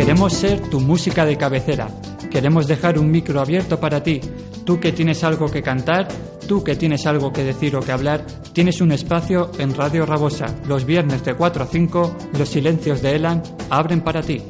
Queremos ser tu música de cabecera. Queremos dejar un micro abierto para ti. Tú que tienes algo que cantar, tú que tienes algo que decir o que hablar, tienes un espacio en Radio Rabosa. Los viernes de 4 a 5, los silencios de Elan abren para ti.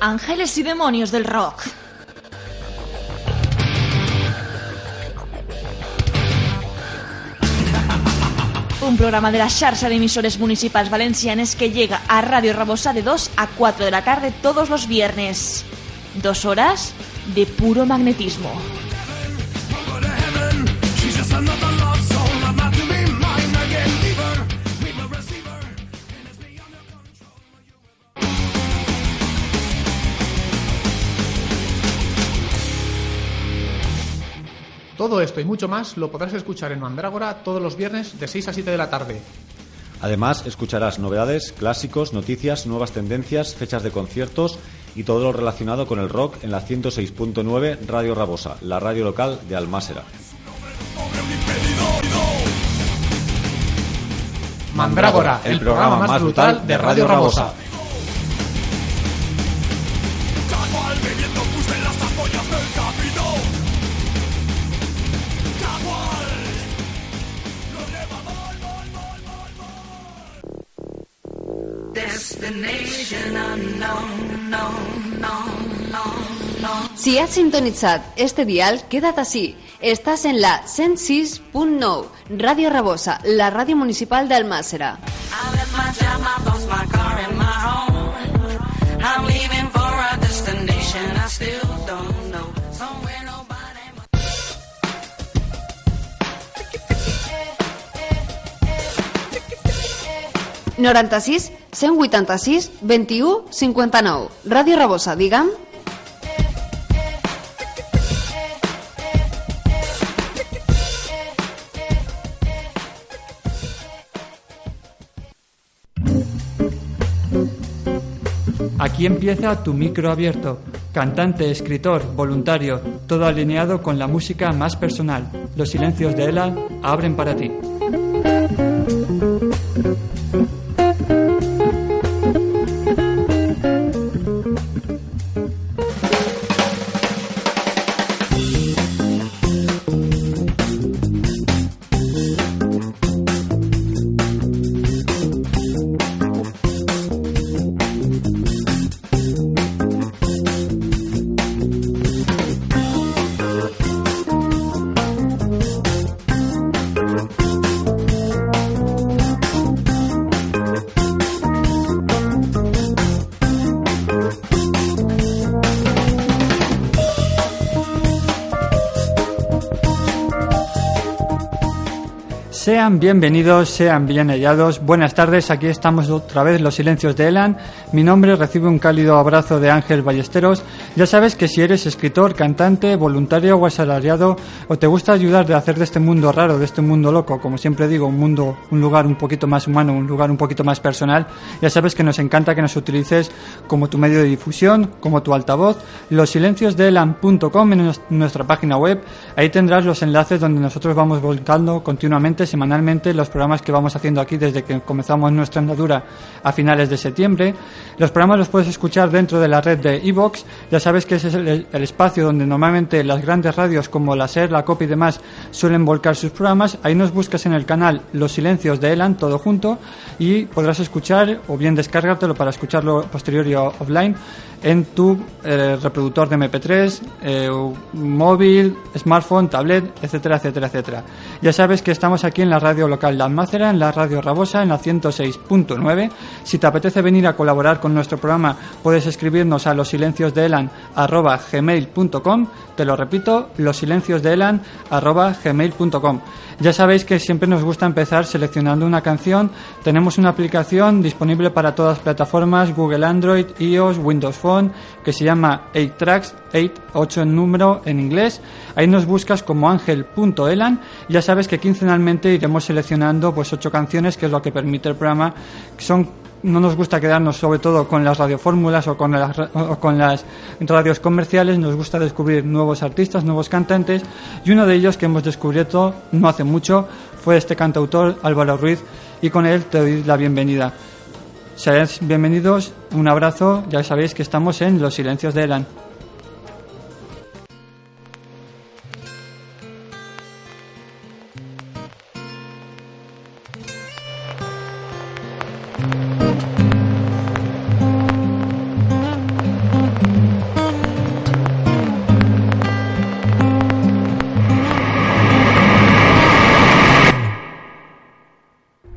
Ángeles y demonios del rock. Un programa de la xarxa d'emissores municipals valencianes que llega a Radio Rabosa de 2 a 4 de la tarde todos los viernes. Dos horas de puro magnetismo. Todo esto y mucho más lo podrás escuchar en Mandrágora todos los viernes de 6 a 7 de la tarde. Además, escucharás novedades, clásicos, noticias, nuevas tendencias, fechas de conciertos y todo lo relacionado con el rock en la 106.9 Radio Rabosa, la radio local de Almásera. Mandrágora, el programa más brutal de Radio Rabosa. Si has sintonizado este dial, quédate así. Estás en la 106.9, Radio Rabosa, la radio municipal de Almásera. ...96 186 21 59. Ràdio Rabosa, digue'm. Aquí empieza tu micro abierto. Cantante, escritor, voluntario, todo alineado con la música más personal. Los silencios de Ela abren para ti. Sean bienvenidos, sean bien hallados. Buenas tardes, aquí estamos otra vez, Los Silencios de Elan. Mi nombre recibe un cálido abrazo de Ángel Ballesteros. Ya sabes que si eres escritor, cantante, voluntario o asalariado, o te gusta ayudar a hacer de este mundo raro, de este mundo loco, como siempre digo, un mundo, un lugar un poquito más humano, un lugar un poquito más personal, ya sabes que nos encanta que nos utilices como tu medio de difusión, como tu altavoz. Losilenciosdeelan.com en nuestra página web. Ahí tendrás los enlaces donde nosotros vamos volcando continuamente semanalmente los programas que vamos haciendo aquí desde que comenzamos nuestra andadura a finales de septiembre. Los programas los puedes escuchar dentro de la red de Evox. Ya sabes que ese es el, el espacio donde normalmente las grandes radios como la SER, la COP y demás suelen volcar sus programas. Ahí nos buscas en el canal Los Silencios de Elan, todo junto, y podrás escuchar o bien descárgatelo para escucharlo posterior y offline en tu eh, reproductor de MP3, eh, móvil, smartphone, tablet, etcétera, etcétera, etcétera. Ya sabes que estamos aquí en la radio local de Almácera, en la radio Rabosa, en la 106.9. Si te apetece venir a colaborar con nuestro programa, puedes escribirnos a losilenciosdeelan.gmail.com Te lo repito, losilenciosdeelan.gmail.com Ya sabéis que siempre nos gusta empezar seleccionando una canción. Tenemos una aplicación disponible para todas las plataformas, Google Android, iOS, Windows Phone, que se llama 8 Tracks, 8, 8 en número en inglés. Ahí nos buscas como ángel.elan. Ya sabes que quincenalmente iremos seleccionando pues ocho canciones, que es lo que permite el programa, son no nos gusta quedarnos sobre todo con las radiofórmulas o con las, o con las radios comerciales, nos gusta descubrir nuevos artistas, nuevos cantantes. Y uno de ellos que hemos descubierto no hace mucho fue este cantautor Álvaro Ruiz. Y con él te doy la bienvenida. Seáis bienvenidos, un abrazo, ya sabéis que estamos en Los Silencios de Elan.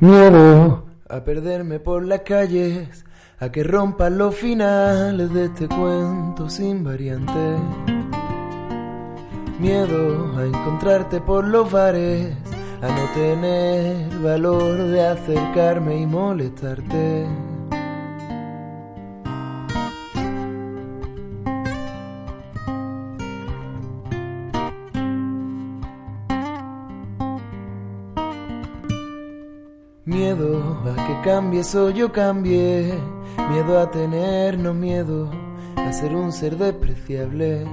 Miedo a perderme por las calles, a que rompan los finales de este cuento sin variante. Miedo a encontrarte por los bares, a no tener valor de acercarme y molestarte. Cambies o yo cambie, miedo a tenernos miedo, a ser un ser despreciable.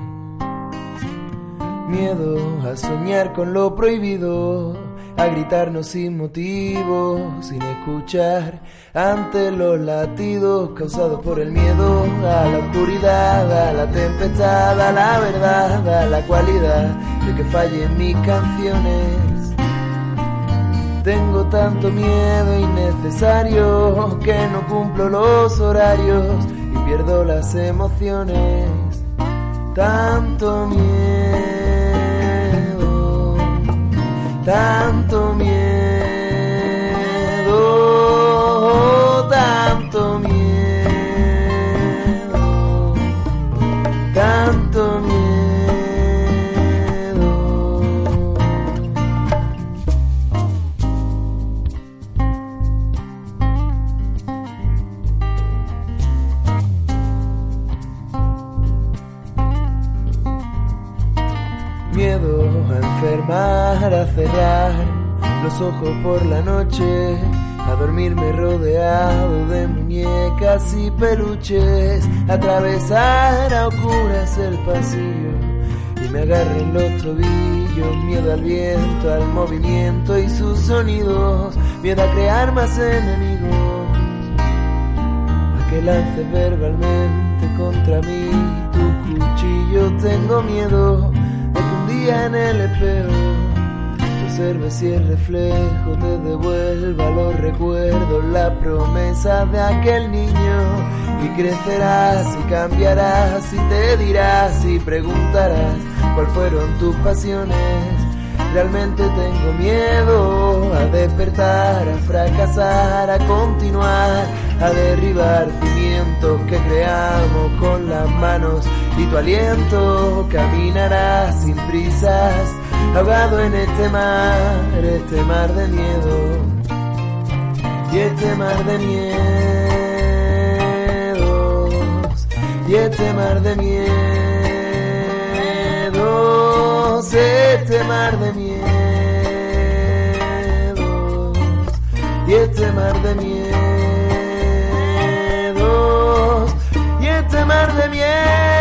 Miedo a soñar con lo prohibido, a gritarnos sin motivo, sin escuchar ante los latidos causados por el miedo a la oscuridad, a la tempestad, a la verdad, a la cualidad de que fallen mis canciones. Tengo tanto miedo innecesario que no cumplo los horarios y pierdo las emociones. Tanto miedo, tanto miedo, enfermar, a cerrar los ojos por la noche, a dormirme rodeado de muñecas y peluches, atravesar a oscuras el pasillo y me agarren los tobillos, miedo al viento, al movimiento y sus sonidos, miedo a crear más enemigos, a que lances verbalmente contra mí tu cuchillo, tengo miedo en el espejo. Te observes y el reflejo te devuelva los recuerdos, la promesa de aquel niño. Y crecerás y cambiarás y te dirás y preguntarás cuál fueron tus pasiones. Realmente tengo miedo a despertar, a fracasar, a continuar, a derribar cimientos que creamos con las manos y tu aliento caminará sin prisas, ahogado en este mar, este mar de miedo y este mar de miedos y este mar de miedos, este mar de miedos y este mar de miedos y este mar de miedos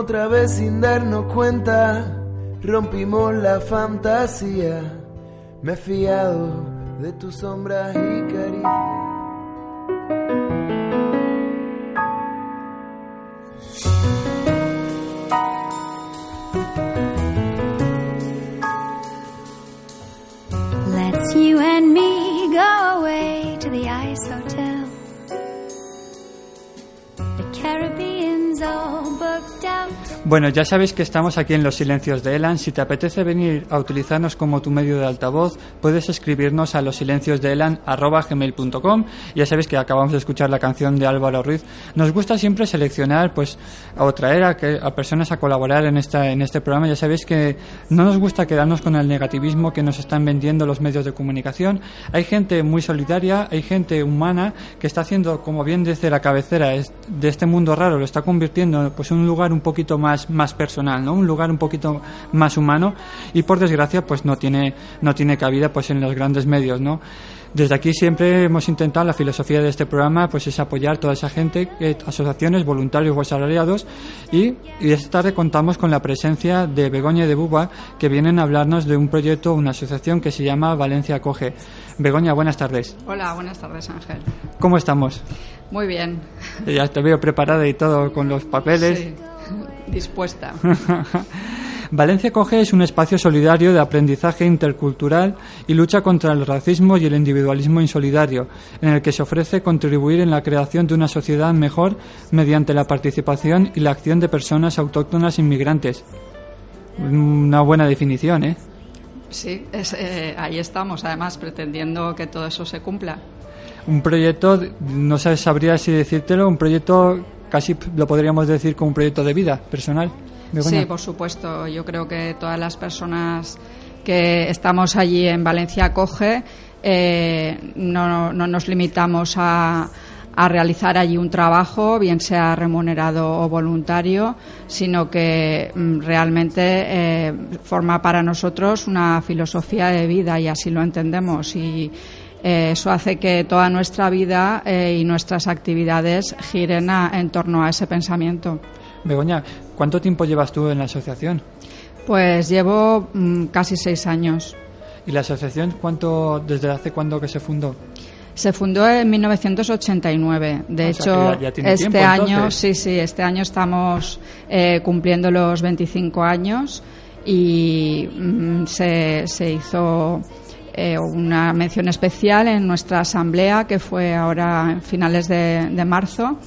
Otra vez sin darnos cuenta, rompimos la fantasía. Me he fiado de tus sombras y caricias. Bueno, ya sabéis que estamos aquí en Los Silencios de Elan. Si te apetece venir a utilizarnos como tu medio de altavoz, puedes escribirnos a losilenciosdeelan.gmail.com Ya sabéis que acabamos de escuchar la canción de Álvaro Ruiz. Nos gusta siempre seleccionar pues, o traer a, que- a personas a colaborar en, esta, en este programa. Ya sabéis que no nos gusta quedarnos con el negativismo que nos están vendiendo los medios de comunicación. Hay gente muy solidaria, hay gente humana que está haciendo, como bien desde la cabecera de este mundo raro, lo está convirtiendo pues, en un lugar un poquito más, más personal, ¿no? un lugar un poquito más humano y por desgracia pues no tiene, no tiene cabida pues, en los grandes medios. ¿no? Desde aquí siempre hemos intentado, la filosofía de este programa pues es apoyar toda esa gente, eh, asociaciones, voluntarios o asalariados y, y esta tarde contamos con la presencia de Begoña y de Buba que vienen a hablarnos de un proyecto, una asociación que se llama Valencia Acoge. Begoña, buenas tardes. Hola, buenas tardes Ángel. ¿Cómo estamos? Muy bien. Ya te veo preparada y todo con los papeles. Sí, dispuesta. Valencia Coge es un espacio solidario de aprendizaje intercultural y lucha contra el racismo y el individualismo insolidario, en el que se ofrece contribuir en la creación de una sociedad mejor mediante la participación y la acción de personas autóctonas inmigrantes. Una buena definición, ¿eh? Sí, es, eh, ahí estamos, además pretendiendo que todo eso se cumpla. Un proyecto, no sabría si decírtelo, un proyecto casi lo podríamos decir como un proyecto de vida personal. Sí, por supuesto. Yo creo que todas las personas que estamos allí en Valencia Coge eh, no, no nos limitamos a, a realizar allí un trabajo, bien sea remunerado o voluntario, sino que mm, realmente eh, forma para nosotros una filosofía de vida y así lo entendemos. Y eh, eso hace que toda nuestra vida eh, y nuestras actividades giren a- en torno a ese pensamiento. Begoña, ¿cuánto tiempo llevas tú en la asociación? Pues llevo mm, casi seis años. ¿Y la asociación cuánto, desde hace cuándo que se fundó? Se fundó en 1989. De O sea hecho, ya- ya tiene este tiempo, año, sí, sí, este año estamos eh, cumpliendo los 25 años y mm, se, se hizo eh, una mención especial en nuestra asamblea que fue ahora en finales de, marzo.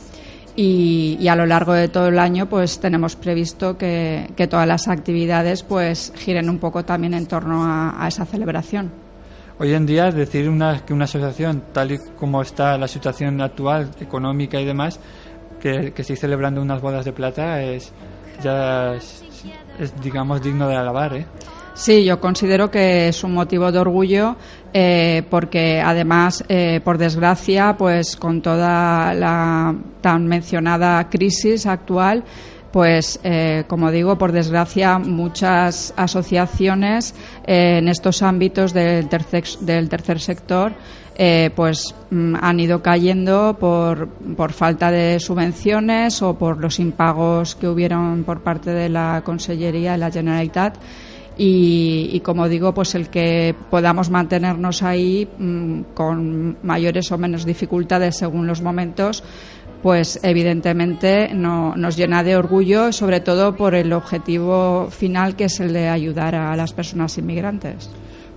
Y, y a lo largo de todo el año pues tenemos previsto que, que todas las actividades pues giren un poco también en torno a- a esa celebración. Hoy en día decir una, que una asociación, tal y como está la situación actual, económica y demás, que, que estéis celebrando unas bodas de plata es ya es, digamos digno de alabar, ¿eh? Sí, yo considero que es un motivo de orgullo eh, porque además, eh, por desgracia, pues con toda la tan mencionada crisis actual, pues eh, como digo, por desgracia, muchas asociaciones en estos ámbitos del tercer, sector pues mm, han ido cayendo por, por falta de subvenciones o por los impagos que hubieron por parte de la Consellería de la Generalitat y, y, como digo, pues el que podamos mantenernos ahí mmm, con mayores o menos dificultades según los momentos, pues evidentemente no, nos llena de orgullo, sobre todo por el objetivo final que es el de ayudar a las personas inmigrantes.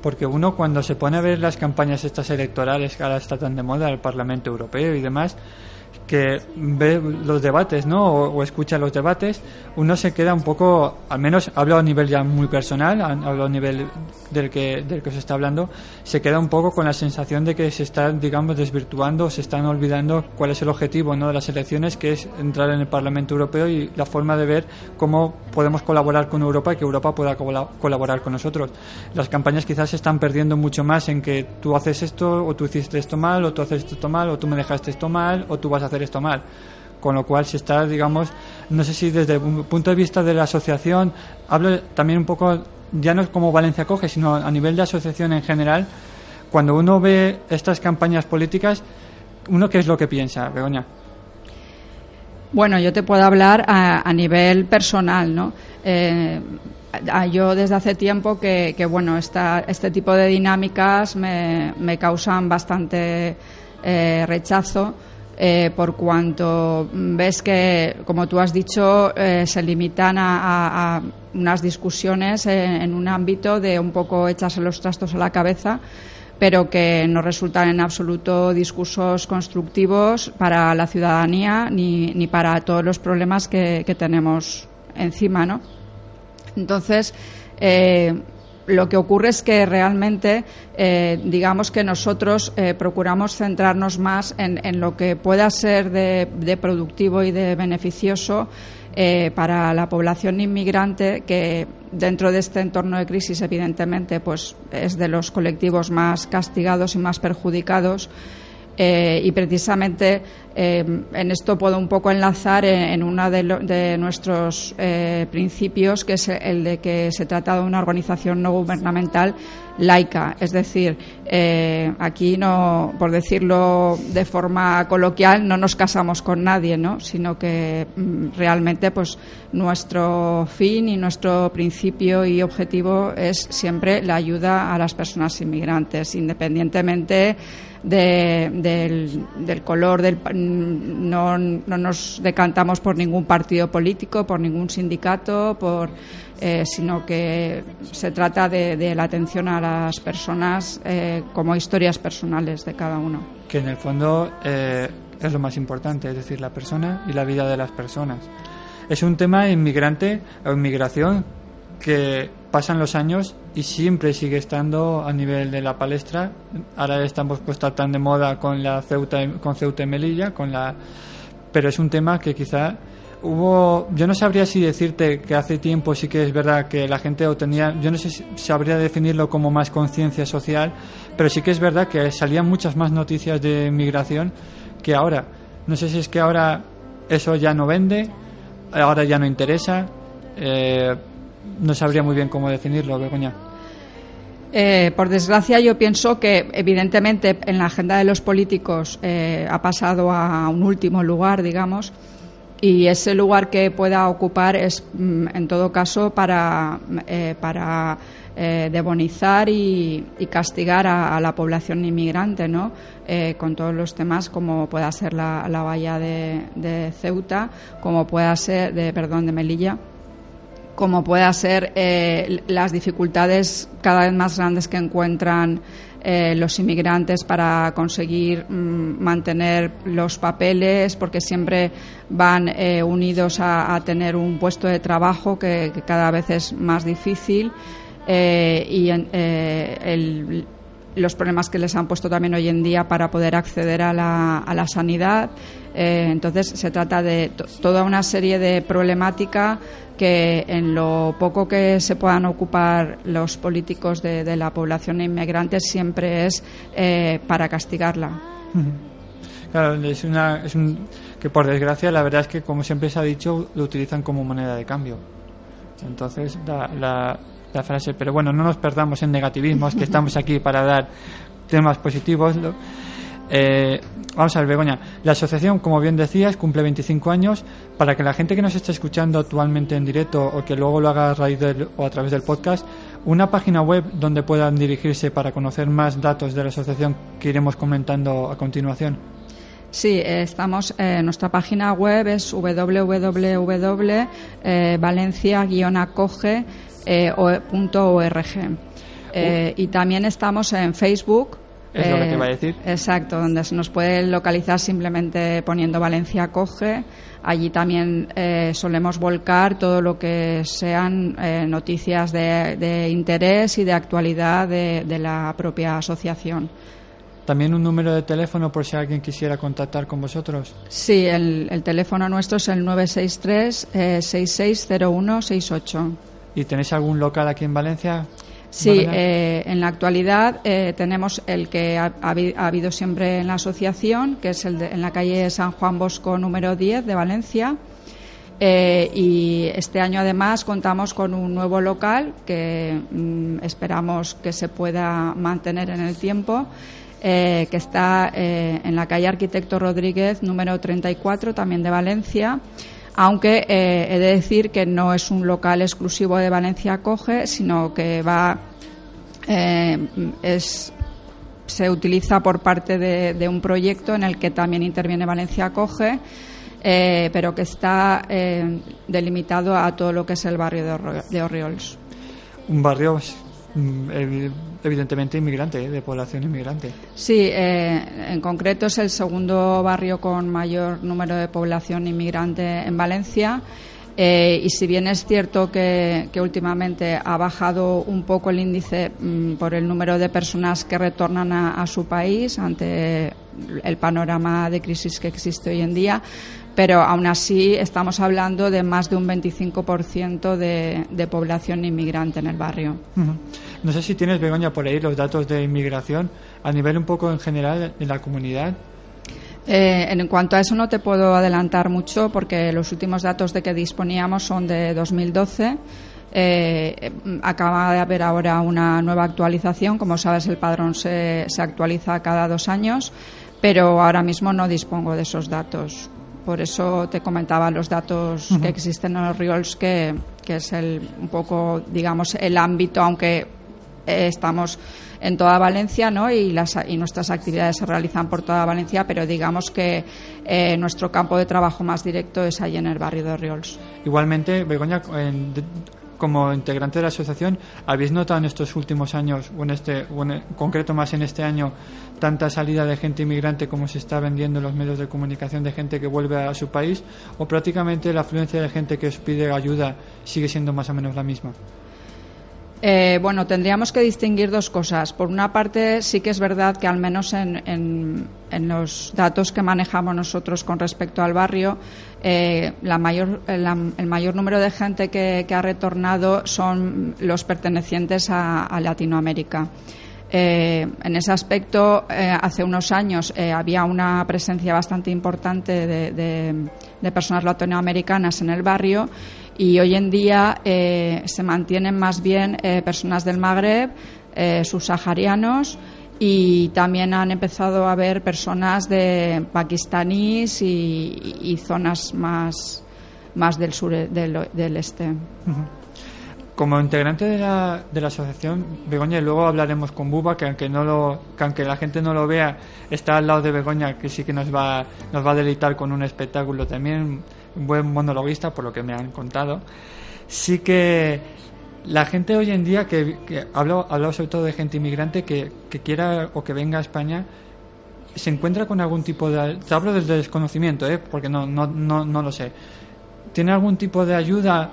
Porque uno cuando se pone a ver las campañas estas electorales que ahora está tan de moda, el Parlamento Europeo y demás, que ve los debates, ¿no? O, o, escucha los debates, uno se queda un poco, al menos hablo a nivel ya muy personal, hablo a nivel del que, del que se está hablando, se queda un poco con la sensación de que se está, digamos, desvirtuando, se están olvidando cuál es el objetivo, ¿no? De las elecciones, que es entrar en el Parlamento Europeo y la forma de ver cómo podemos colaborar con Europa y que Europa pueda colaborar con nosotros. Las campañas quizás se están perdiendo mucho más en que tú haces esto, o tú hiciste esto mal, o tú haces esto mal, o tú me dejaste esto mal, o tú vas a hacer esto mal. Con lo cual se está, digamos, no sé si desde un punto de vista de la asociación, hablo también un poco, ya no como Valencia Coge, sino a nivel de asociación en general, cuando uno ve estas campañas políticas, ¿uno qué es lo que piensa, Begoña? Bueno, yo te puedo hablar a, a nivel personal, ¿no? Eh, yo desde hace tiempo que, que bueno, este tipo de dinámicas me, me causan bastante eh, rechazo. Eh, por cuanto ves que, como tú has dicho, eh, se limitan a, unas discusiones en, en un ámbito de un poco echarse los trastos a la cabeza, pero que no resultan en absoluto discursos constructivos para la ciudadanía ni, ni para todos los problemas que, que tenemos encima, ¿no? Entonces, eh, lo que ocurre es que realmente, eh, digamos que nosotros eh, procuramos centrarnos más en, en lo que pueda ser de, de productivo y de beneficioso eh, para la población inmigrante, que dentro de este entorno de crisis, evidentemente, pues es de los colectivos más castigados y más perjudicados. Y precisamente eh, en esto puedo un poco enlazar en, en uno de, nuestros eh, principios, que es el de que se trata de una organización no gubernamental laica. Es decir, eh, aquí no, por decirlo de forma coloquial, no nos casamos con nadie, ¿no? sino que mm, realmente pues nuestro fin y nuestro principio y objetivo es siempre la ayuda a las personas inmigrantes, independientemente de- del, del color del no, no nos decantamos por ningún partido político por ningún sindicato por eh, sino que se trata de, la atención a las personas eh, como historias personales de cada uno que en el fondo eh, es lo más importante, es decir, la persona y la vida de las personas. Es un tema inmigrante o inmigración que pasan los años y siempre sigue estando a nivel de la palestra. Ahora estamos puesta tan de moda con la Ceuta, con Ceuta y Melilla, con la, pero es un tema que quizá hubo, yo no sabría si decirte que hace tiempo sí que es verdad que la gente o tenía, yo no sé si sabría definirlo como más conciencia social, pero sí que es verdad que salían muchas más noticias de inmigración que ahora. No sé si es que ahora eso ya no vende, ahora ya no interesa, eh, no sabría muy bien cómo definirlo, Begoña. Eh, por desgracia, yo pienso que, evidentemente, en la agenda de los políticos eh, ha pasado a un último lugar, digamos, y ese lugar que pueda ocupar es, mm, en todo caso, para, eh, para eh, demonizar y, y castigar a, la población inmigrante, ¿no? Eh, con todos los temas como pueda ser la, la valla de, de Ceuta, como pueda ser, de, perdón, de Melilla como pueda ser eh, las dificultades cada vez más grandes que encuentran eh, los inmigrantes para conseguir mm, mantener los papeles, porque siempre van eh, unidos a, tener un puesto de trabajo que, cada vez es más difícil eh, y el- los problemas que les han puesto también hoy en día para poder acceder a la, a la sanidad. Eh, entonces, se trata de to- toda una serie de problemática que en lo poco que se puedan ocupar los políticos de, de la población inmigrante siempre es eh, para castigarla. Claro, es una, es un, que por desgracia la verdad es que como siempre se ha dicho lo utilizan como moneda de cambio. Entonces la, la, frase, pero bueno, no nos perdamos en negativismos, que estamos aquí para dar temas positivos. Eh, vamos a ver, Begoña, la asociación, como bien decías, cumple 25 años. Para que la gente que nos esté escuchando actualmente en directo o que luego lo haga a raíz del, o a través del podcast, una página web donde puedan dirigirse para conocer más datos de la asociación que iremos comentando a continuación. Sí, eh, estamos, eh, nuestra página web es www.valencia-acoge.org. Eh, y también estamos en Facebook. Es lo que eh, te iba a decir. Exacto, donde se nos puede localizar simplemente poniendo Valencia Acoge. Allí también eh, solemos volcar todo lo que sean eh, noticias de, de interés y de actualidad de, de la propia asociación. También un número de teléfono por si alguien quisiera contactar con vosotros. Sí, el, el teléfono nuestro es el 963 eh, 660168. ¿Y tenéis algún local aquí en Valencia? Sí, Lorena? eh, en la actualidad eh, tenemos el que ha, ha habi- ha habido siempre en la asociación, que es el de- en la calle San Juan Bosco número 10 de Valencia. Eh, y este año además contamos con un nuevo local que mm, esperamos que se pueda mantener en el tiempo, que está en la calle Arquitecto Rodríguez número 34, también de Valencia. Aunque eh, he de decir que no es un local exclusivo de Valencia Coge, sino que va eh, es se utiliza por parte de, un proyecto en el que también interviene Valencia Coge, eh, pero que está delimitado a todo lo que es el barrio de, de Orriols. Un barrio evidentemente inmigrante, de población inmigrante. Sí, en concreto es el segundo barrio con mayor número de población inmigrante en Valencia. Eh, y si bien es cierto que, últimamente ha bajado un poco el índice mm, por el número de personas que retornan a, su país ante el panorama de crisis que existe hoy en día, pero aún así estamos hablando de más de un 25% de, de población inmigrante en el barrio. No sé si tienes, Begoña, por ahí los datos de inmigración a nivel un poco en general en la comunidad. Eh, en cuanto a eso no te puedo adelantar mucho porque los últimos datos de que disponíamos son de 2012. Eh, acaba de haber ahora una nueva actualización. Como sabes, el padrón se, se actualiza cada dos años, pero ahora mismo no dispongo de esos datos. Por eso te comentaba los datos que existen en los RIOLS, que, que es el, un poco, digamos, el ámbito, aunque eh, estamos en toda Valencia ¿no? y, las, y nuestras actividades se realizan por toda Valencia, pero digamos que eh, nuestro campo de trabajo más directo es allí en el barrio de Riols. Igualmente, Begoña, como integrante de la asociación, ¿habéis notado en estos últimos años, o en, este, o en concreto más en este año, tanta salida de gente inmigrante como se está vendiendo en los medios de comunicación de gente que vuelve a su país? ¿O prácticamente la afluencia de gente que os pide ayuda sigue siendo más o menos la misma? Eh, bueno, tendríamos que distinguir dos cosas. Por una parte, sí que es verdad que al menos en, los datos que manejamos nosotros con respecto al barrio, eh, el mayor número de gente que, ha retornado son los pertenecientes a, Latinoamérica. Eh, en ese aspecto, hace unos años había una presencia bastante importante de personas latinoamericanas en el barrio y hoy en día eh, se mantienen más bien eh, personas del Magreb, eh, subsaharianos y también han empezado a haber personas de pakistaníes y, zonas más, más del sur del, este. Como integrante de la, de la asociación, Begoña, y luego hablaremos con Buba, que aunque no lo, que aunque la gente no lo vea, está al lado de Begoña, que sí que nos va, nos va a deleitar con un espectáculo también un buen monologuista, por lo que me han contado, sí que la gente hoy en día, que, que hablo, hablo sobre todo de gente inmigrante que, quiera o que venga a España, se encuentra con algún tipo de... Te hablo desde desconocimiento, ¿eh? porque no, no, no, no lo sé. ¿Tiene algún tipo de ayuda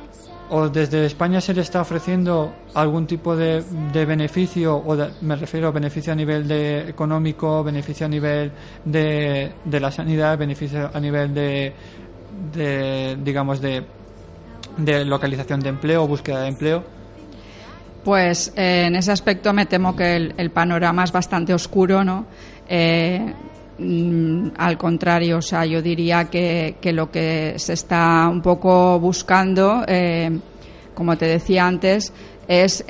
o desde España se le está ofreciendo algún tipo de, de beneficio, o me refiero a beneficio a nivel de económico, beneficio a nivel de, de la sanidad, beneficio a nivel de, de digamos, de, de localización de empleo búsqueda de empleo? Pues eh, en ese aspecto me temo que el, panorama es bastante oscuro, ¿no? Eh, mm, al contrario, o sea, yo diría que, que, lo que se está un poco buscando, eh, como te decía antes, es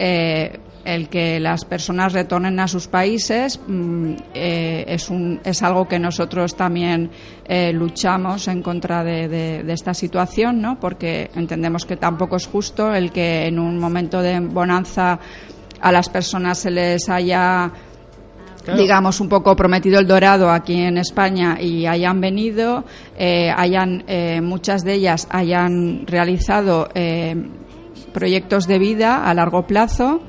el que las personas retornen a sus países mm, eh, es, un, es algo que nosotros también eh, luchamos en contra de, esta situación, ¿no? porque entendemos que tampoco es justo el que en un momento de bonanza a las personas se les haya digamos, un poco prometido el dorado aquí en España y hayan venido, eh, hayan, muchas de ellas hayan realizado proyectos de vida a largo plazo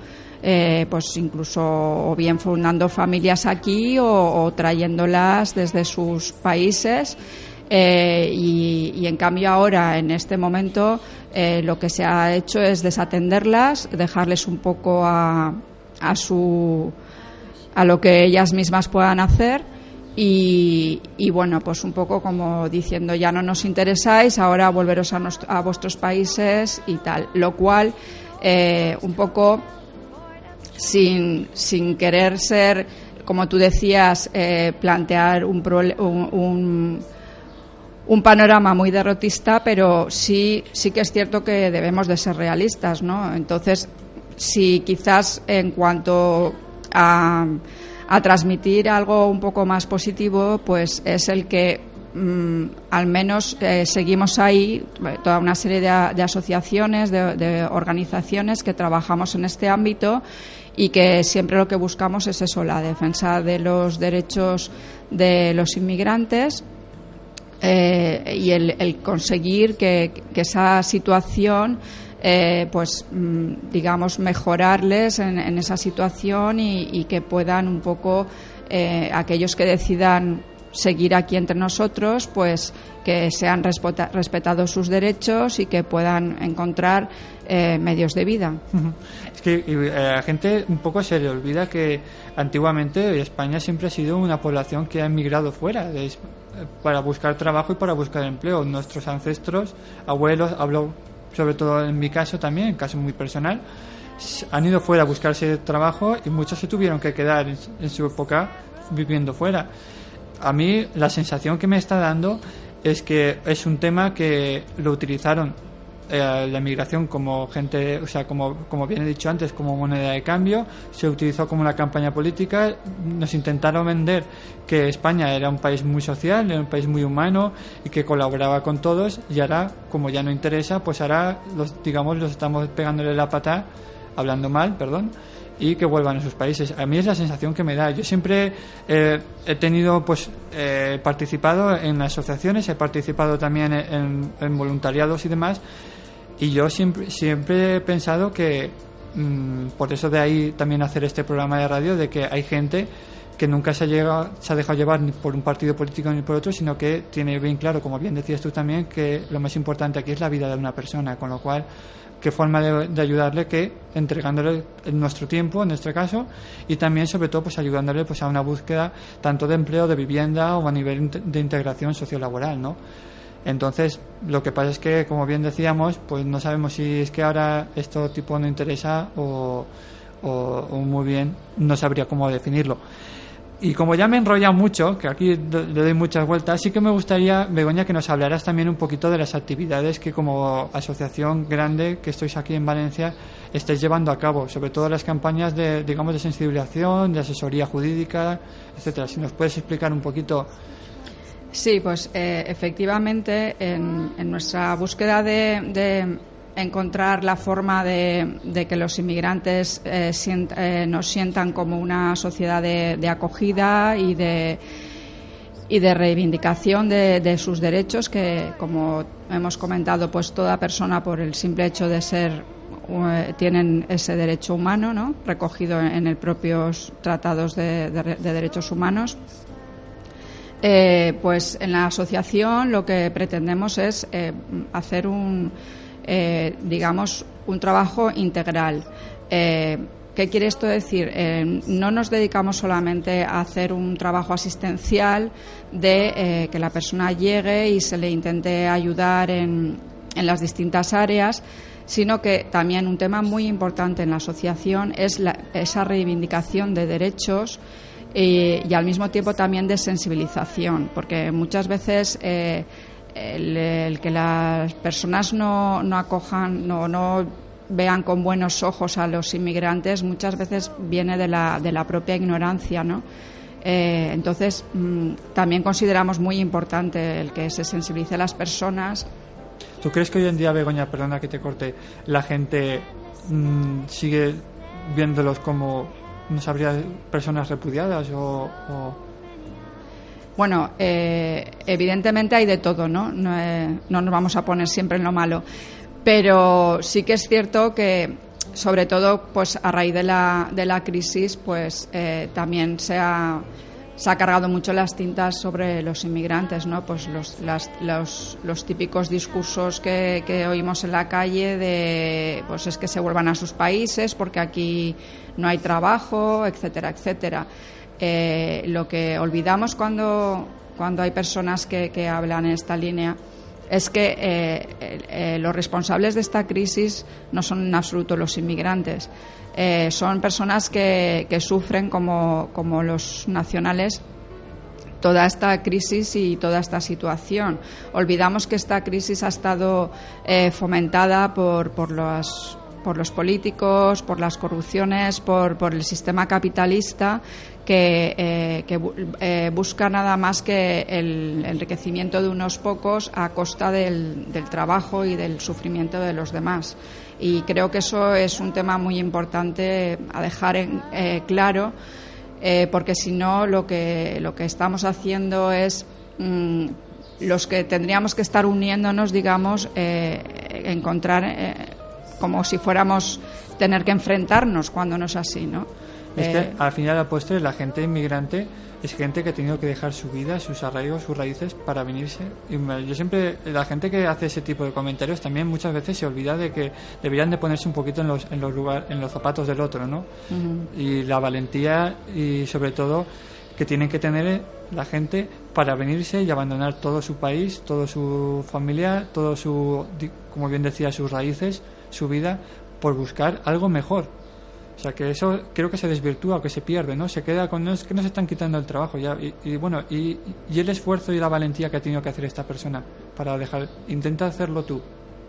eh, pues incluso o bien fundando familias aquí o, trayéndolas desde sus países. Eh, y, en cambio ahora, en este momento, eh, lo que se ha hecho es desatenderlas, dejarles un poco a, a, su, a lo que ellas mismas puedan hacer. Y, bueno, pues un poco como diciendo ya no nos interesáis, ahora volveros a, a vuestros países y tal. Lo cual, un poco sin, sin querer ser, como tú decías, eh, plantear un, un, panorama muy derrotista, pero sí, sí que es cierto que debemos de ser realistas, ¿no? Entonces, si quizás en cuanto a, a transmitir algo un poco más positivo, pues es el que mm, al menos eh, seguimos ahí toda una serie de, asociaciones, de, organizaciones que trabajamos en este ámbito y que siempre lo que buscamos es eso, la defensa de los derechos de los inmigrantes eh, y el, conseguir que, esa situación eh, pues mm, digamos mejorarles en, esa situación y, que puedan un poco eh, aquellos que decidan seguir aquí entre nosotros pues que sean respetados sus derechos y que puedan encontrar medios de vida es que a la gente un poco se le olvida que antiguamente España siempre ha sido una población que ha emigrado fuera de, para buscar trabajo y para buscar empleo. Nuestros ancestros, abuelos, hablo sobre todo en mi caso también, en caso muy personal, han ido fuera a buscarse trabajo y muchos se tuvieron que quedar en, su época viviendo fuera. A mí la sensación que me está dando es que es un tema que lo utilizaron eh, la inmigración como gente, o sea, como, como bien he dicho antes, como moneda de cambio, se utilizó como una campaña política, nos intentaron vender que España era un país muy social, era un país muy humano y que colaboraba con todos y ahora, como ya no interesa, pues ahora, los, digamos, los estamos pegándole la pata, hablando mal, perdón, y que vuelvan a sus países. A mí es la sensación que me da. Yo siempre eh, he tenido, pues, eh, participado en asociaciones, he participado también en, en voluntariados y demás, y yo siempre, siempre he pensado que, mm, por eso de ahí también hacer este programa de radio, de que hay gente que nunca se ha, llegado, se ha dejado llevar ni por un partido político ni por otro, sino que tiene bien claro, como bien decías tú también, que lo más importante aquí es la vida de una persona, con lo cual, qué forma de, ayudarle que entregándole nuestro tiempo, en nuestro caso, y también, sobre todo, pues ayudándole pues a una búsqueda tanto de empleo, de vivienda o a nivel de integración sociolaboral, ¿no? Entonces, lo que pasa es que, como bien decíamos, pues no sabemos si es que ahora esto tipo no interesa o, muy bien no sabría cómo definirlo. Y como ya me he enrollado mucho, que aquí le doy muchas vueltas, sí que me gustaría, Begoña, que nos hablaras también un poquito de las actividades que como asociación grande que estáis aquí en Valencia estáis llevando a cabo, sobre todo las campañas de, digamos, de sensibilización, de asesoría jurídica, etcétera. Si nos puedes explicar un poquito Sí, pues eh, efectivamente en, nuestra búsqueda de, encontrar la forma de, que los inmigrantes eh, eh, nos sientan como una sociedad de, acogida y de y de reivindicación de, sus derechos que como hemos comentado pues toda persona por el simple hecho de ser tienen ese derecho humano ¿no? recogido en, el propios tratados de derechos humanos eh, pues en la asociación lo que pretendemos es eh, hacer un, eh, digamos, un trabajo integral. ¿Qué quiere esto decir? no nos dedicamos solamente a hacer un trabajo asistencial de que la persona llegue y se le intente ayudar en, en las distintas áreas, sino que también un tema muy importante en la asociación es esa reivindicación de derechos y, al mismo tiempo también de sensibilización, porque muchas veces eh, el, que las personas no, no acojan, no, no vean con buenos ojos a los inmigrantes, muchas veces viene de la, de la propia ignorancia, ¿no? Eh, entonces, mm, también consideramos muy importante el que se sensibilice a las personas. ¿Tú crees que hoy en día, Begoña, perdona que te corte, la gente mm, sigue viéndolos como ¿No sabría personas repudiadas o...? Bueno, eh, evidentemente hay de todo, ¿no? Eh, no, nos vamos a poner siempre en lo malo. Pero sí que es cierto que, sobre todo, pues a raíz de la, de la crisis, pues eh, también se ha se ha cargado mucho las tintas sobre los inmigrantes, ¿no? Pues los, los, los, típicos discursos que, que, oímos en la calle de, pues es que se vuelvan a sus países porque aquí no hay trabajo, etcétera, etcétera. Eh, lo que olvidamos cuando, cuando hay personas que, que hablan en esta línea es que eh, eh, los responsables de esta crisis no son en absoluto los inmigrantes, eh, son personas que, sufren como, los nacionales toda esta crisis y toda esta situación. Olvidamos que esta crisis ha estado fomentada por, por, los, por los políticos, por las corrupciones, por, por el sistema capitalista que, eh, que eh, busca nada más que el enriquecimiento de unos pocos a costa del, del trabajo y del sufrimiento de los demás. Y creo que eso es un tema muy importante a dejar en, eh, claro, eh, porque si no, lo que, lo que estamos haciendo es. mm, los que tendríamos que estar uniéndonos, digamos, eh, encontrar eh, como si fuéramos tener que enfrentarnos cuando no es así, ¿no? Es Eh, que al final, a postre, la gente inmigrante es gente que ha tenido que dejar su vida, sus arraigos, sus raíces para venirse. Y yo siempre, la gente que hace ese tipo de comentarios también muchas veces se olvida de que deberían de ponerse un poquito en los, en los, lugar, en los zapatos del otro, ¿no? Y la valentía y sobre todo que tienen que tener la gente para venirse y abandonar todo su país, toda su familia, todo su, como bien decía, sus raíces, su vida, por buscar algo mejor. O sea, que eso creo que se desvirtúa o que se pierde, ¿no? Se queda con, no es que nos están quitando el trabajo ya. Y, bueno, y, el esfuerzo y la valentía que ha tenido que hacer esta persona para dejar, intenta hacerlo tú.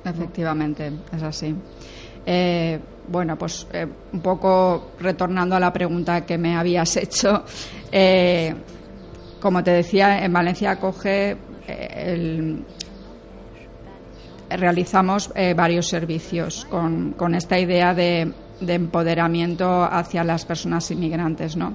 Efectivamente, es así. Eh, bueno, pues eh, un poco retornando a la pregunta que me habías hecho, eh, como te decía, en Valencia acoge eh, el- realizamos varios servicios con, con esta idea de, de empoderamiento hacia las personas inmigrantes, ¿no?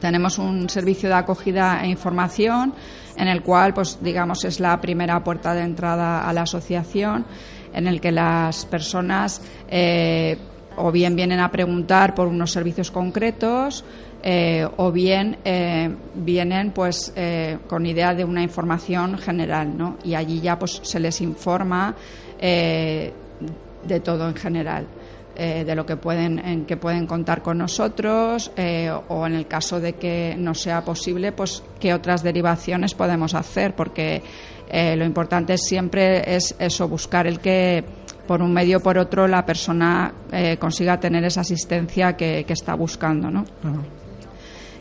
Tenemos un servicio de acogida e información en el cual, pues, digamos, es la primera puerta de entrada a la asociación, en el que las personas eh, o bien vienen a preguntar por unos servicios concretos eh, o bien eh, vienen pues con idea de una información general, ¿no? Y allí ya pues se les informa de todo en general eh, de lo que pueden en que pueden contar con nosotros eh, o en el caso de que no sea posible pues qué otras derivaciones podemos hacer porque eh, lo importante siempre es eso buscar el que por un medio o por otro la persona consiga tener esa asistencia que, que está buscando ¿no?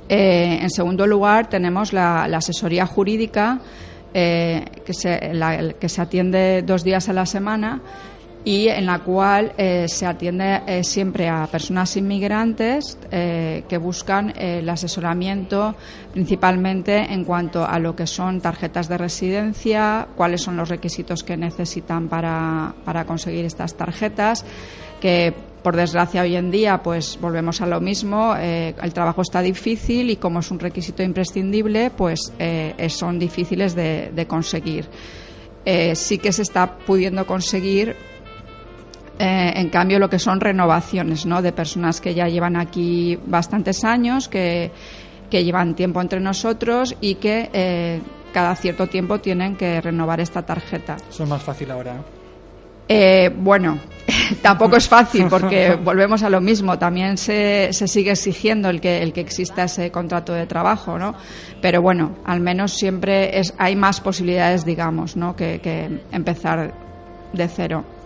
En segundo lugar, tenemos la, la asesoría jurídica, que, se, la- que se atiende dos días a la semana y en la cual eh, se atiende eh, siempre a personas inmigrantes eh, que buscan el asesoramiento principalmente en cuanto a lo que son tarjetas de residencia, cuáles son los requisitos que necesitan para, para conseguir estas tarjetas, que por desgracia hoy en día pues volvemos a lo mismo, el trabajo está difícil y como es un requisito imprescindible pues son difíciles de, conseguir. Sí que se está pudiendo conseguir eh, en cambio, lo que son renovaciones, ¿no? De personas que ya llevan aquí bastantes años, que, que llevan tiempo entre nosotros y que eh, cada cierto tiempo tienen que renovar esta tarjeta. Eso es más fácil ahora. Eh, bueno, tampoco es fácil porque volvemos a lo mismo. También se, se sigue exigiendo el que, el que exista ese contrato de trabajo, ¿no? Pero bueno, al menos siempre es, hay más posibilidades, digamos, ¿no? Que, que empezar de cero.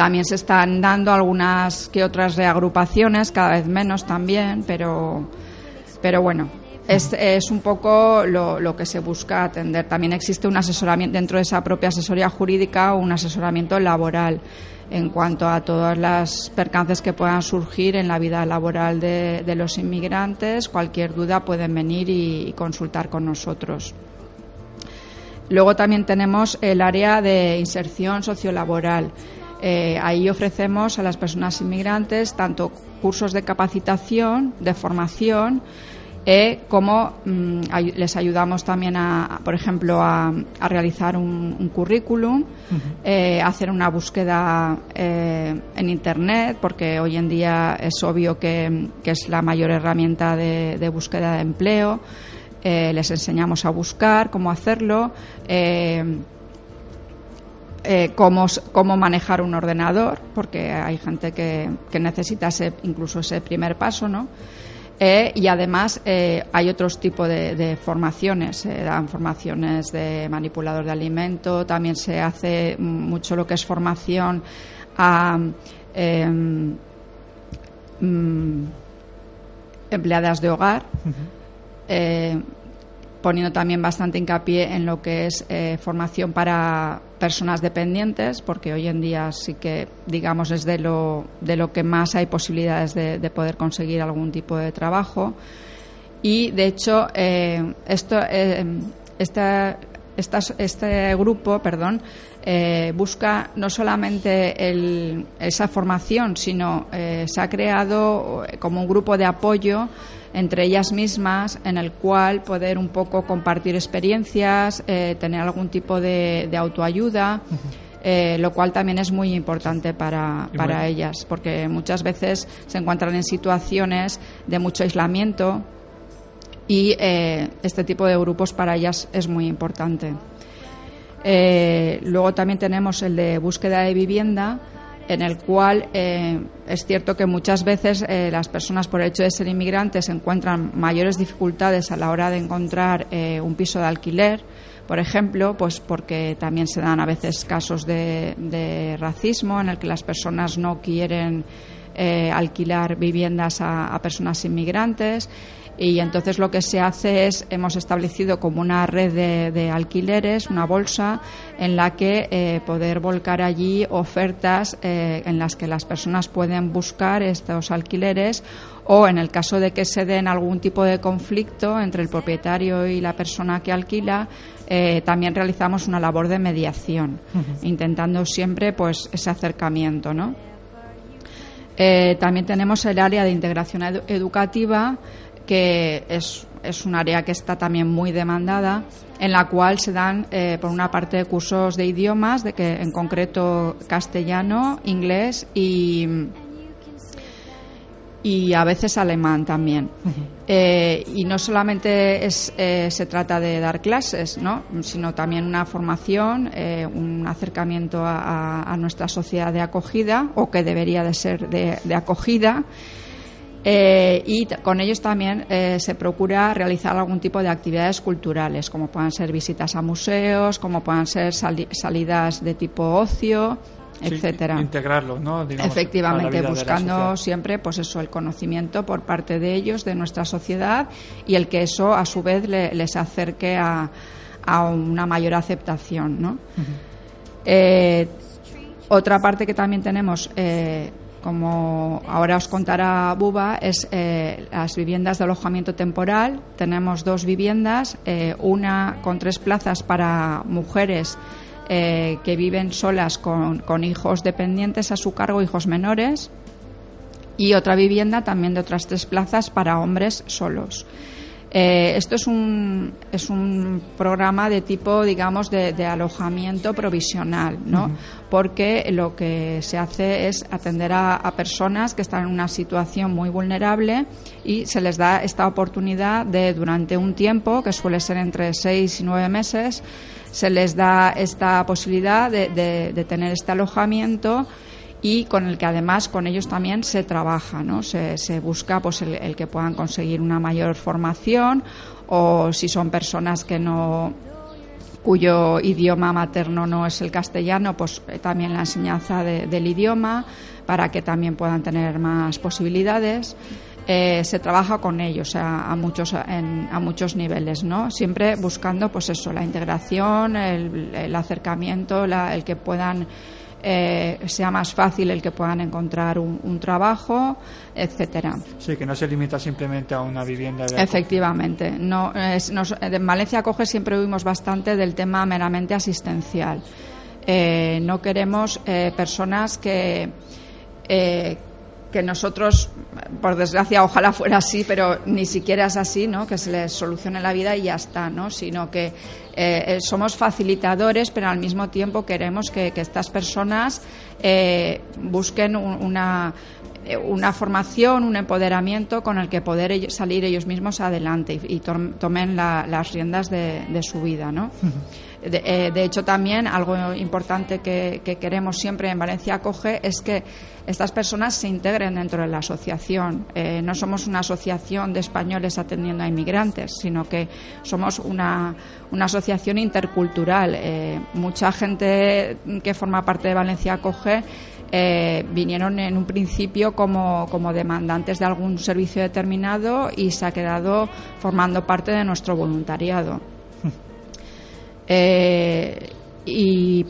También se están dando algunas que otras reagrupaciones, cada vez menos también, pero, pero bueno, es, es un poco lo, lo que se busca atender. También existe un asesoramiento dentro de esa propia asesoría jurídica, un asesoramiento laboral en cuanto a todas las percances que puedan surgir en la vida laboral de, de los inmigrantes. Cualquier duda pueden venir y, y consultar con nosotros. Luego también tenemos el área de inserción sociolaboral. Eh, ahí ofrecemos a las personas inmigrantes tanto cursos de capacitación, de formación, eh, como mm, les ayudamos también, a, por ejemplo, a, a realizar un, un currículum, eh, hacer una búsqueda eh, en Internet, porque hoy en día es obvio que, que es la mayor herramienta de, de búsqueda de empleo. Les enseñamos a buscar, cómo hacerlo. Eh, cómo, cómo manejar un ordenador, porque hay gente que, que necesita ese, incluso ese primer paso, ¿no? Eh, y además eh, hay otros tipos de, de formaciones, se dan formaciones de manipulador de alimento, también se hace mucho lo que es formación a em, mm, empleadas de hogar. Poniendo también bastante hincapié en lo que es eh, formación para personas dependientes, porque hoy en día sí que, digamos, es de lo, de lo que más hay posibilidades de, poder conseguir algún tipo de trabajo. Y, de hecho, eh, esto, eh, este grupo perdón, eh, busca no solamente esa formación, sino se ha creado como un grupo de apoyo entre ellas mismas en el cual poder un poco compartir experiencias, eh, tener algún tipo de, autoayuda. Eh, lo cual también es muy importante para, para ellas, porque muchas veces se encuentran en situaciones de mucho aislamiento y eh, este tipo de grupos para ellas es muy importante. luego también tenemos el de búsqueda de vivienda, en el cual eh, es cierto que muchas veces eh, las personas por el hecho de ser inmigrantes encuentran mayores dificultades a la hora de encontrar eh, un piso de alquiler, por ejemplo, pues porque también se dan a veces casos de, racismo en el que las personas no quieren alquilar viviendas a personas inmigrantes y entonces lo que se hace es, hemos establecido como una red de, alquileres, una bolsa, en la que eh, poder volcar allí ofertas eh, en las que las personas pueden buscar estos alquileres o en el caso de que se den algún tipo de conflicto entre el propietario y la persona que alquila, eh, también realizamos una labor de mediación, intentando siempre pues ese acercamiento, ¿no? también tenemos el área de integración educativa que es, es un área que está también muy demandada, en la cual se dan, eh, por una parte, cursos de idiomas, de que en concreto castellano, inglés y, y a veces alemán también. Eh, y no solamente es, eh, se trata de dar clases, ¿no? sino también una formación, un acercamiento a, nuestra sociedad de acogida, o que debería de ser de, de acogida. Eh, y con ellos también eh, se procura realizar algún tipo de actividades culturales, como puedan ser visitas a museos, como puedan ser salidas de tipo ocio, etcétera. integrarlo, ¿no? Efectivamente, buscando siempre, pues eso, el conocimiento por parte de ellos, de nuestra sociedad, y el que eso, a su vez, les acerque a, una mayor aceptación, ¿no? Eh, otra parte que también tenemos como ahora os contará Buba, es eh, las viviendas de alojamiento temporal. Tenemos dos viviendas, eh, una con tres plazas para mujeres eh, que viven solas con, con, hijos dependientes a su cargo, hijos menores, y otra vivienda también de otras tres plazas para hombres solos. Eh, esto es un, es un programa de tipo, digamos, de, alojamiento provisional, ¿no? Porque lo que se hace es atender a, personas que están en una situación muy vulnerable y se les da esta oportunidad de, durante un tiempo, que suele ser entre seis y nueve meses, se les da esta posibilidad de, de tener este alojamiento y con el que además con ellos también se trabaja, ¿no? Se, se busca pues el, que puedan conseguir una mayor formación o si son personas que no cuyo idioma materno no es el castellano, pues eh, también la enseñanza del idioma para que también puedan tener más posibilidades. Eh, se trabaja con ellos a, muchos a muchos niveles, ¿no? Siempre buscando, pues eso, la integración, el, acercamiento, el que puedan eh, sea más fácil el que puedan encontrar un, trabajo, etcétera. Sí, que no se limita simplemente a una vivienda. Efectivamente. No, en Valencia Coge siempre oímos bastante del tema meramente asistencial. Eh, no queremos eh, personas que que nosotros, por desgracia, ojalá fuera así, pero ni siquiera es así, ¿no? Que se les solucione la vida y ya está, ¿no? Sino que eh, somos facilitadores, pero al mismo tiempo queremos que, estas personas eh, busquen una eh, una formación, un empoderamiento con el que poder salir ellos mismos adelante y, tomen las riendas de, su vida, ¿no? Eh, de hecho, también algo importante que, que queremos siempre en Valencia Acoge es que estas personas se integren dentro de la asociación. Eh, no somos una asociación de españoles atendiendo a inmigrantes, sino que somos una, una asociación intercultural. Eh, mucha gente que forma parte de Valencia Acoge eh, vinieron en un principio como, como, demandantes de algún servicio determinado y se ha quedado formando parte de nuestro voluntariado. Eh, y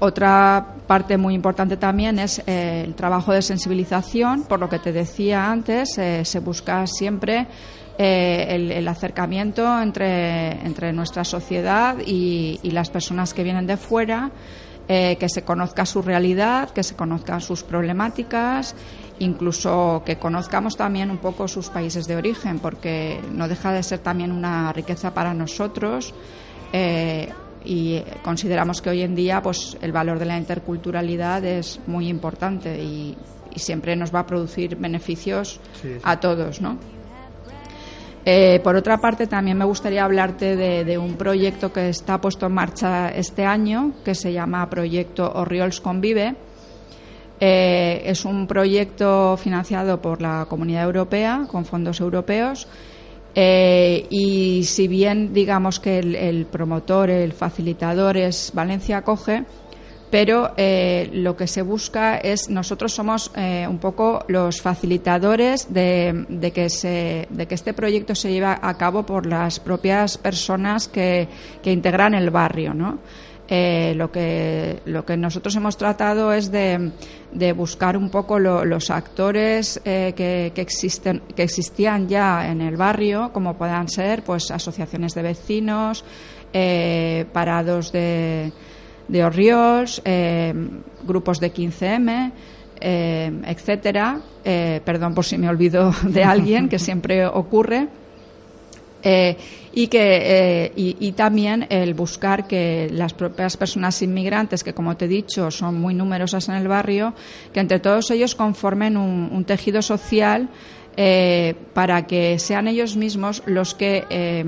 otra parte muy importante también es eh, el trabajo de sensibilización, por lo que te decía antes, eh, se busca siempre el, acercamiento entre, entre nuestra sociedad y, las personas que vienen de fuera, que se conozca su realidad, que se conozcan sus problemáticas, incluso que conozcamos también un poco sus países de origen, porque no deja de ser también una riqueza para nosotros y consideramos que hoy en día pues el valor de la interculturalidad es muy importante y, y siempre nos va a producir beneficios sí, sí. a todos, ¿no? Eh, por otra parte, también me gustaría hablarte de, de, un proyecto que está puesto en marcha este año, que se llama Proyecto Oriols Convive. Eh, es un proyecto financiado por la Comunidad Europea con fondos europeos eh, y si bien digamos que el, promotor, el facilitador es Valencia Acoge, pero eh, lo que se busca es, nosotros somos eh, un poco los facilitadores de, de, que se, de que este proyecto se lleve a cabo por las propias personas que, que integran el barrio, ¿no? Eh, lo, que, lo que nosotros hemos tratado es de, de buscar un poco lo, los actores eh, que, que, existen, que existían ya en el barrio, como puedan ser pues asociaciones de vecinos, eh, parados de, de Orriols, eh, grupos de 15M, eh, etcétera. perdón por si me olvido de alguien, que siempre ocurre. Eh, y que eh, y, y, también el buscar que las propias personas inmigrantes que como te he dicho son muy numerosas en el barrio que entre todos ellos conformen un, un tejido social eh, para que sean ellos mismos los que eh,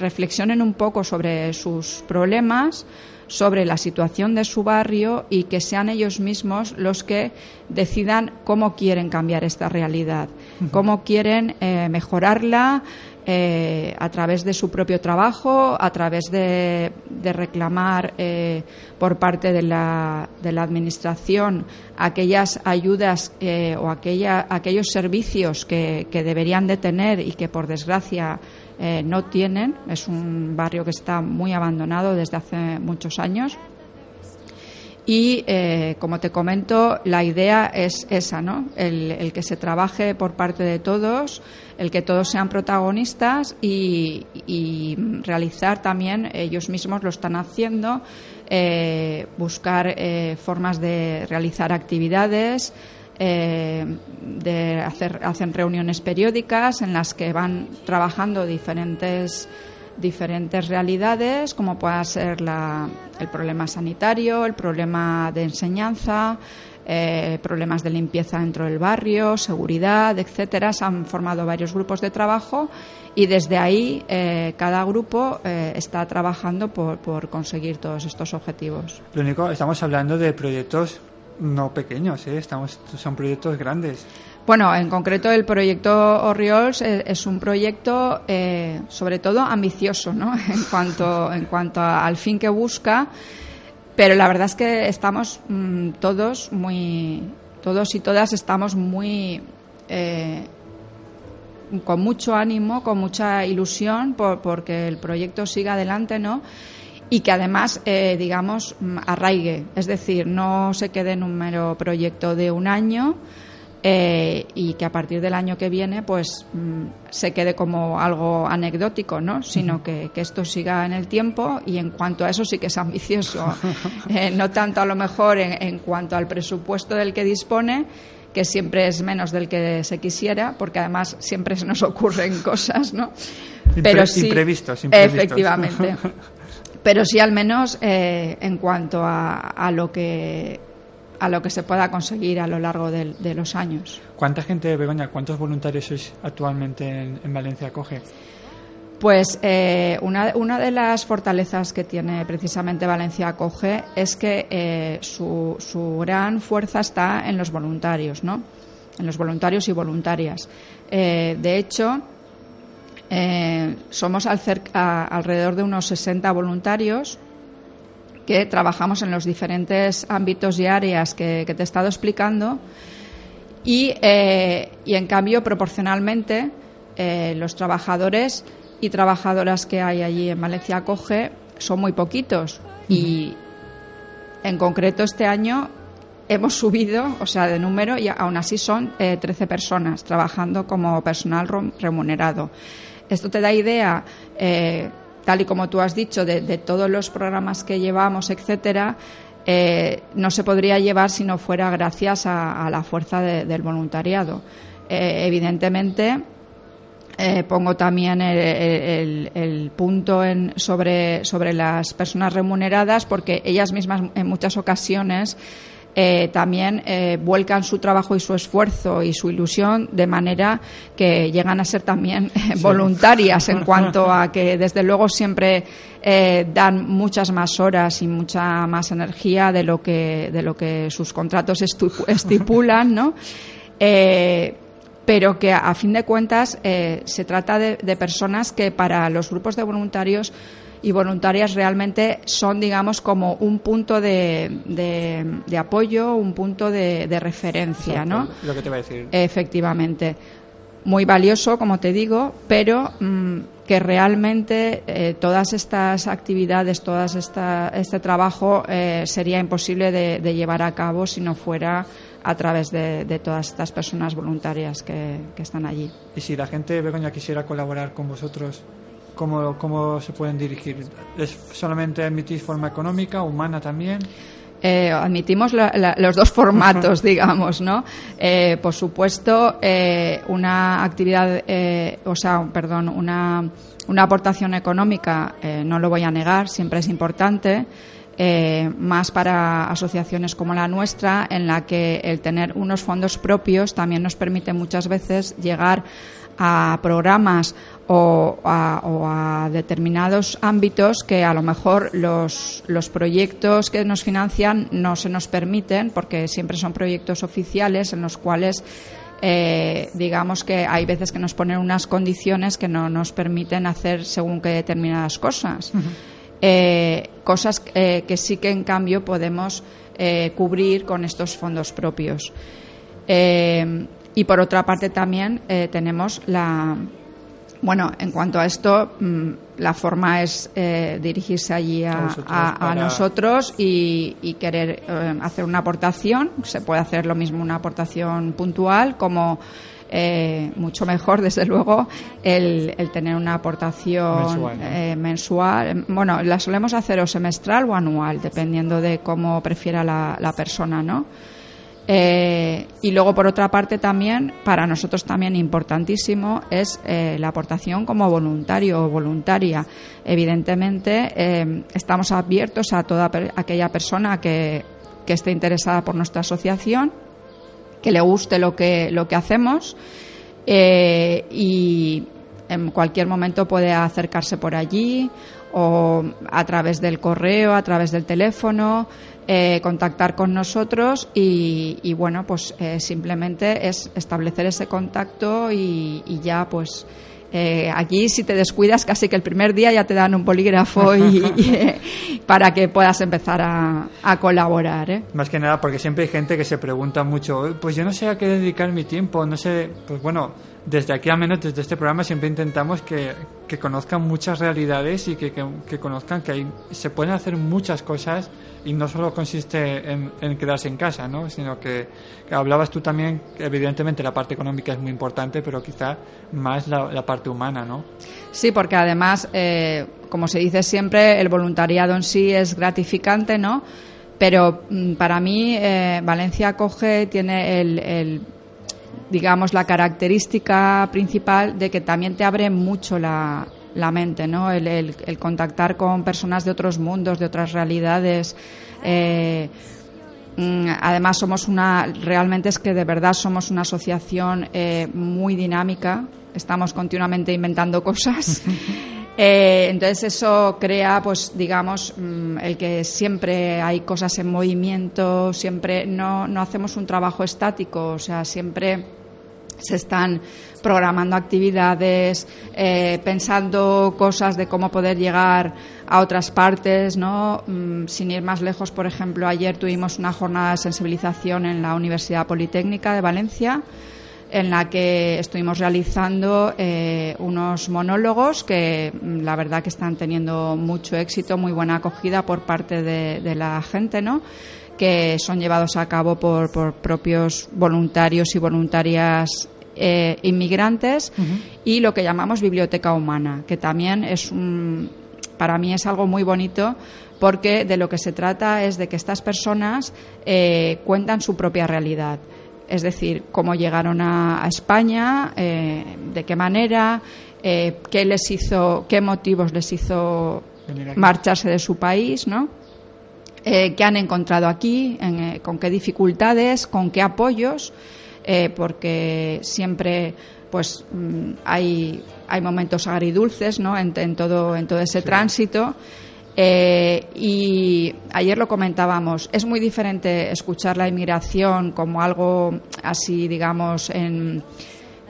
reflexionen un poco sobre sus problemas sobre la situación de su barrio y que sean ellos mismos los que decidan cómo quieren cambiar esta realidad, cómo quieren eh, mejorarla, eh, a través de su propio trabajo, a través de, reclamar eh, por parte de la, de la, Administración aquellas ayudas eh, o aquellos servicios que, que, deberían de tener y que, por desgracia, eh, no tienen. Es un barrio que está muy abandonado desde hace muchos años. Y, eh, como te comento, la idea es esa, ¿no? El, que se trabaje por parte de todos, el que todos sean protagonistas y, realizar también, ellos mismos lo están haciendo, eh, buscar eh, formas de realizar actividades, de hacer hacen reuniones periódicas en las que van trabajando diferentes diferentes realidades, como pueda ser la, el problema sanitario, el problema de enseñanza, eh, problemas de limpieza dentro del barrio, seguridad, etcétera. Se han formado varios grupos de trabajo y desde ahí eh, cada grupo eh, está trabajando por, por, conseguir todos estos objetivos. Lo único, estamos hablando de proyectos no pequeños, estamos, son proyectos grandes. Bueno, en concreto el proyecto Oriols es, es un proyecto eh, sobre todo ambicioso, ¿no? En cuanto, en cuanto al fin que busca, pero la verdad es que estamos mmm, todos muy, todos y todas estamos muy eh, con mucho ánimo, con mucha ilusión por, porque el proyecto siga adelante, ¿no? y que además, eh, digamos, arraigue, es decir, no se quede en un mero proyecto de un año, eh, y que a partir del año que viene pues mmm, se quede como algo anecdótico, ¿no? Sino que, que, esto siga en el tiempo y en cuanto a eso sí que es ambicioso, eh, no tanto a lo mejor en, en, cuanto al presupuesto del que dispone, que siempre es menos del que se quisiera, porque además siempre se nos ocurren cosas, ¿no? Impre Pero sí, imprevistos, imprevistos. efectivamente. Pero sí al menos eh, en cuanto a, a lo que a lo que se pueda conseguir a lo largo de, de los años. ¿Cuánta gente, Begoña, cuántos voluntarios sois actualmente en, en Valencia Coge? Pues eh, una, una, de las fortalezas que tiene precisamente Valencia Acoge es que eh, su, su, gran fuerza está en los voluntarios, ¿no? En los voluntarios y voluntarias. Eh, de hecho, eh, somos al cerca, alrededor de unos 60 voluntarios que trabajamos en los diferentes ámbitos y áreas que, que te he estado explicando. Y, eh, y en cambio, proporcionalmente, los trabajadores y trabajadoras que hay allí en Valencia Acoge son muy poquitos. Y en concreto este año hemos subido, o sea, de número y aún así son eh, 13 personas trabajando como personal remunerado. Esto te da idea, eh, tal y como tú has dicho, de, todos los programas que llevamos, etcétera. Eh, no se podría llevar si no fuera gracias a, la fuerza de, del voluntariado. Eh, evidentemente, eh, pongo también el, punto sobre, sobre las personas remuneradas porque ellas mismas en muchas ocasiones eh, también eh, vuelcan su trabajo y su esfuerzo y su ilusión de manera que llegan a ser también eh, voluntarias en cuanto a que desde luego siempre dan muchas más horas y mucha más energía de lo que de lo que sus contratos estipulan, ¿no? Pero que a fin de cuentas se trata de, de, personas que para los grupos de voluntarios y voluntarias realmente son, digamos, como un punto de, de, de apoyo, un punto de, de referencia, ¿no? Lo que te va a decir. Efectivamente. Muy valioso, como te digo, pero mmm, que realmente eh, todas estas actividades, esta, este trabajo eh, sería imposible de, de, llevar a cabo si no fuera a través de, de todas estas personas voluntarias que, que, están allí. Y si la gente, Begoña, quisiera colaborar con vosotros, ¿cómo, cómo se pueden dirigir? ¿Es solamente admitís forma económica, humana también? Eh, admitimos la, la, los dos formatos, digamos, ¿no? Eh, por supuesto, eh, una actividad, eh, o sea, perdón, una, una aportación económica, eh, no lo voy a negar, siempre es importante eh, más para asociaciones como la nuestra, en la que el tener unos fondos propios también nos permite muchas veces llegar a programas o a, o a, determinados ámbitos que a lo mejor los, los, proyectos que nos financian no se nos permiten porque siempre son proyectos oficiales en los cuales eh, digamos que hay veces que nos ponen unas condiciones que no nos permiten hacer según que determinadas cosas. Uh -huh eh, cosas eh, que sí que en cambio podemos cubrir con estos fondos propios. Y por otra parte también tenemos la. Bueno, en cuanto a esto, mmm, la forma es dirigirse allí a, a, nosotros, a, a nosotros y, y, querer hacer una aportación. Se puede hacer lo mismo una aportación puntual como eh, mucho mejor, desde luego, el, el tener una aportación mensual, ¿no? eh, mensual, Bueno, la solemos hacer o semestral o anual, dependiendo de cómo prefiera la, la persona, ¿no? Eh, y luego, por otra parte, también, para nosotros también importantísimo es eh, la aportación como voluntario o voluntaria. Evidentemente, eh, estamos abiertos a toda aquella persona que, que esté interesada por nuestra asociación que le guste lo que, lo que hacemos y en cualquier momento puede acercarse por allí o a través del correo, a través del teléfono, eh, contactar con nosotros y, y bueno, pues eh, simplemente es establecer ese contacto y, y ya pues eh, aquí si te descuidas casi que el primer día ya te dan un polígrafo y, y eh, para que puedas empezar a, a colaborar. ¿eh? Más que nada porque siempre hay gente que se pregunta mucho, pues yo no sé a qué dedicar mi tiempo, no sé, pues bueno, desde aquí al menos desde este programa siempre intentamos que, que conozcan muchas realidades y que, que, conozcan que hay, se pueden hacer muchas cosas y no solo consiste en, en quedarse en casa, ¿no? sino que, hablabas tú también, evidentemente la parte económica es muy importante, pero quizá más la, la parte humana, ¿no? Sí, porque además, eh, como se dice siempre, el voluntariado en sí es gratificante, ¿no? Pero mm, para mí eh, Valencia Coge tiene el digamos, la característica principal de que también te abre mucho la, la mente, ¿no? El, contactar con personas de otros mundos, de otras realidades. Eh, Mm, Además, somos una, realmente es que de verdad somos una asociación eh, muy dinámica. Estamos continuamente inventando cosas. Eh, entonces eso crea, pues digamos, mm, el que siempre hay cosas en movimiento, siempre no, no hacemos un trabajo estático, o sea, siempre se están programando actividades, eh, pensando cosas de cómo poder llegar a otras partes, ¿no? Mm, sin ir más lejos, por ejemplo, ayer tuvimos una jornada de sensibilización en la Universidad Politécnica de Valencia en la que estuvimos realizando eh, unos monólogos que mm, la verdad que están teniendo mucho éxito, muy buena acogida por parte de, de la gente, ¿no? que son llevados a cabo por, por propios voluntarios y voluntarias eh, inmigrantes y lo que llamamos biblioteca humana, que también es un, para mí es algo muy bonito porque de lo que se trata es de que estas personas eh, cuentan su propia realidad. Es decir, cómo llegaron a, a España, eh, de qué manera, eh, qué les hizo, qué motivos les hizo marcharse de su país, ¿no? Eh, qué han encontrado aquí, en, con qué dificultades, con qué apoyos, porque siempre pues mm, hay, hay momentos agridulces ¿no? en, en todo, en todo ese tránsito. Eh, y ayer lo comentábamos, es muy diferente escuchar la inmigración como algo así, digamos, en,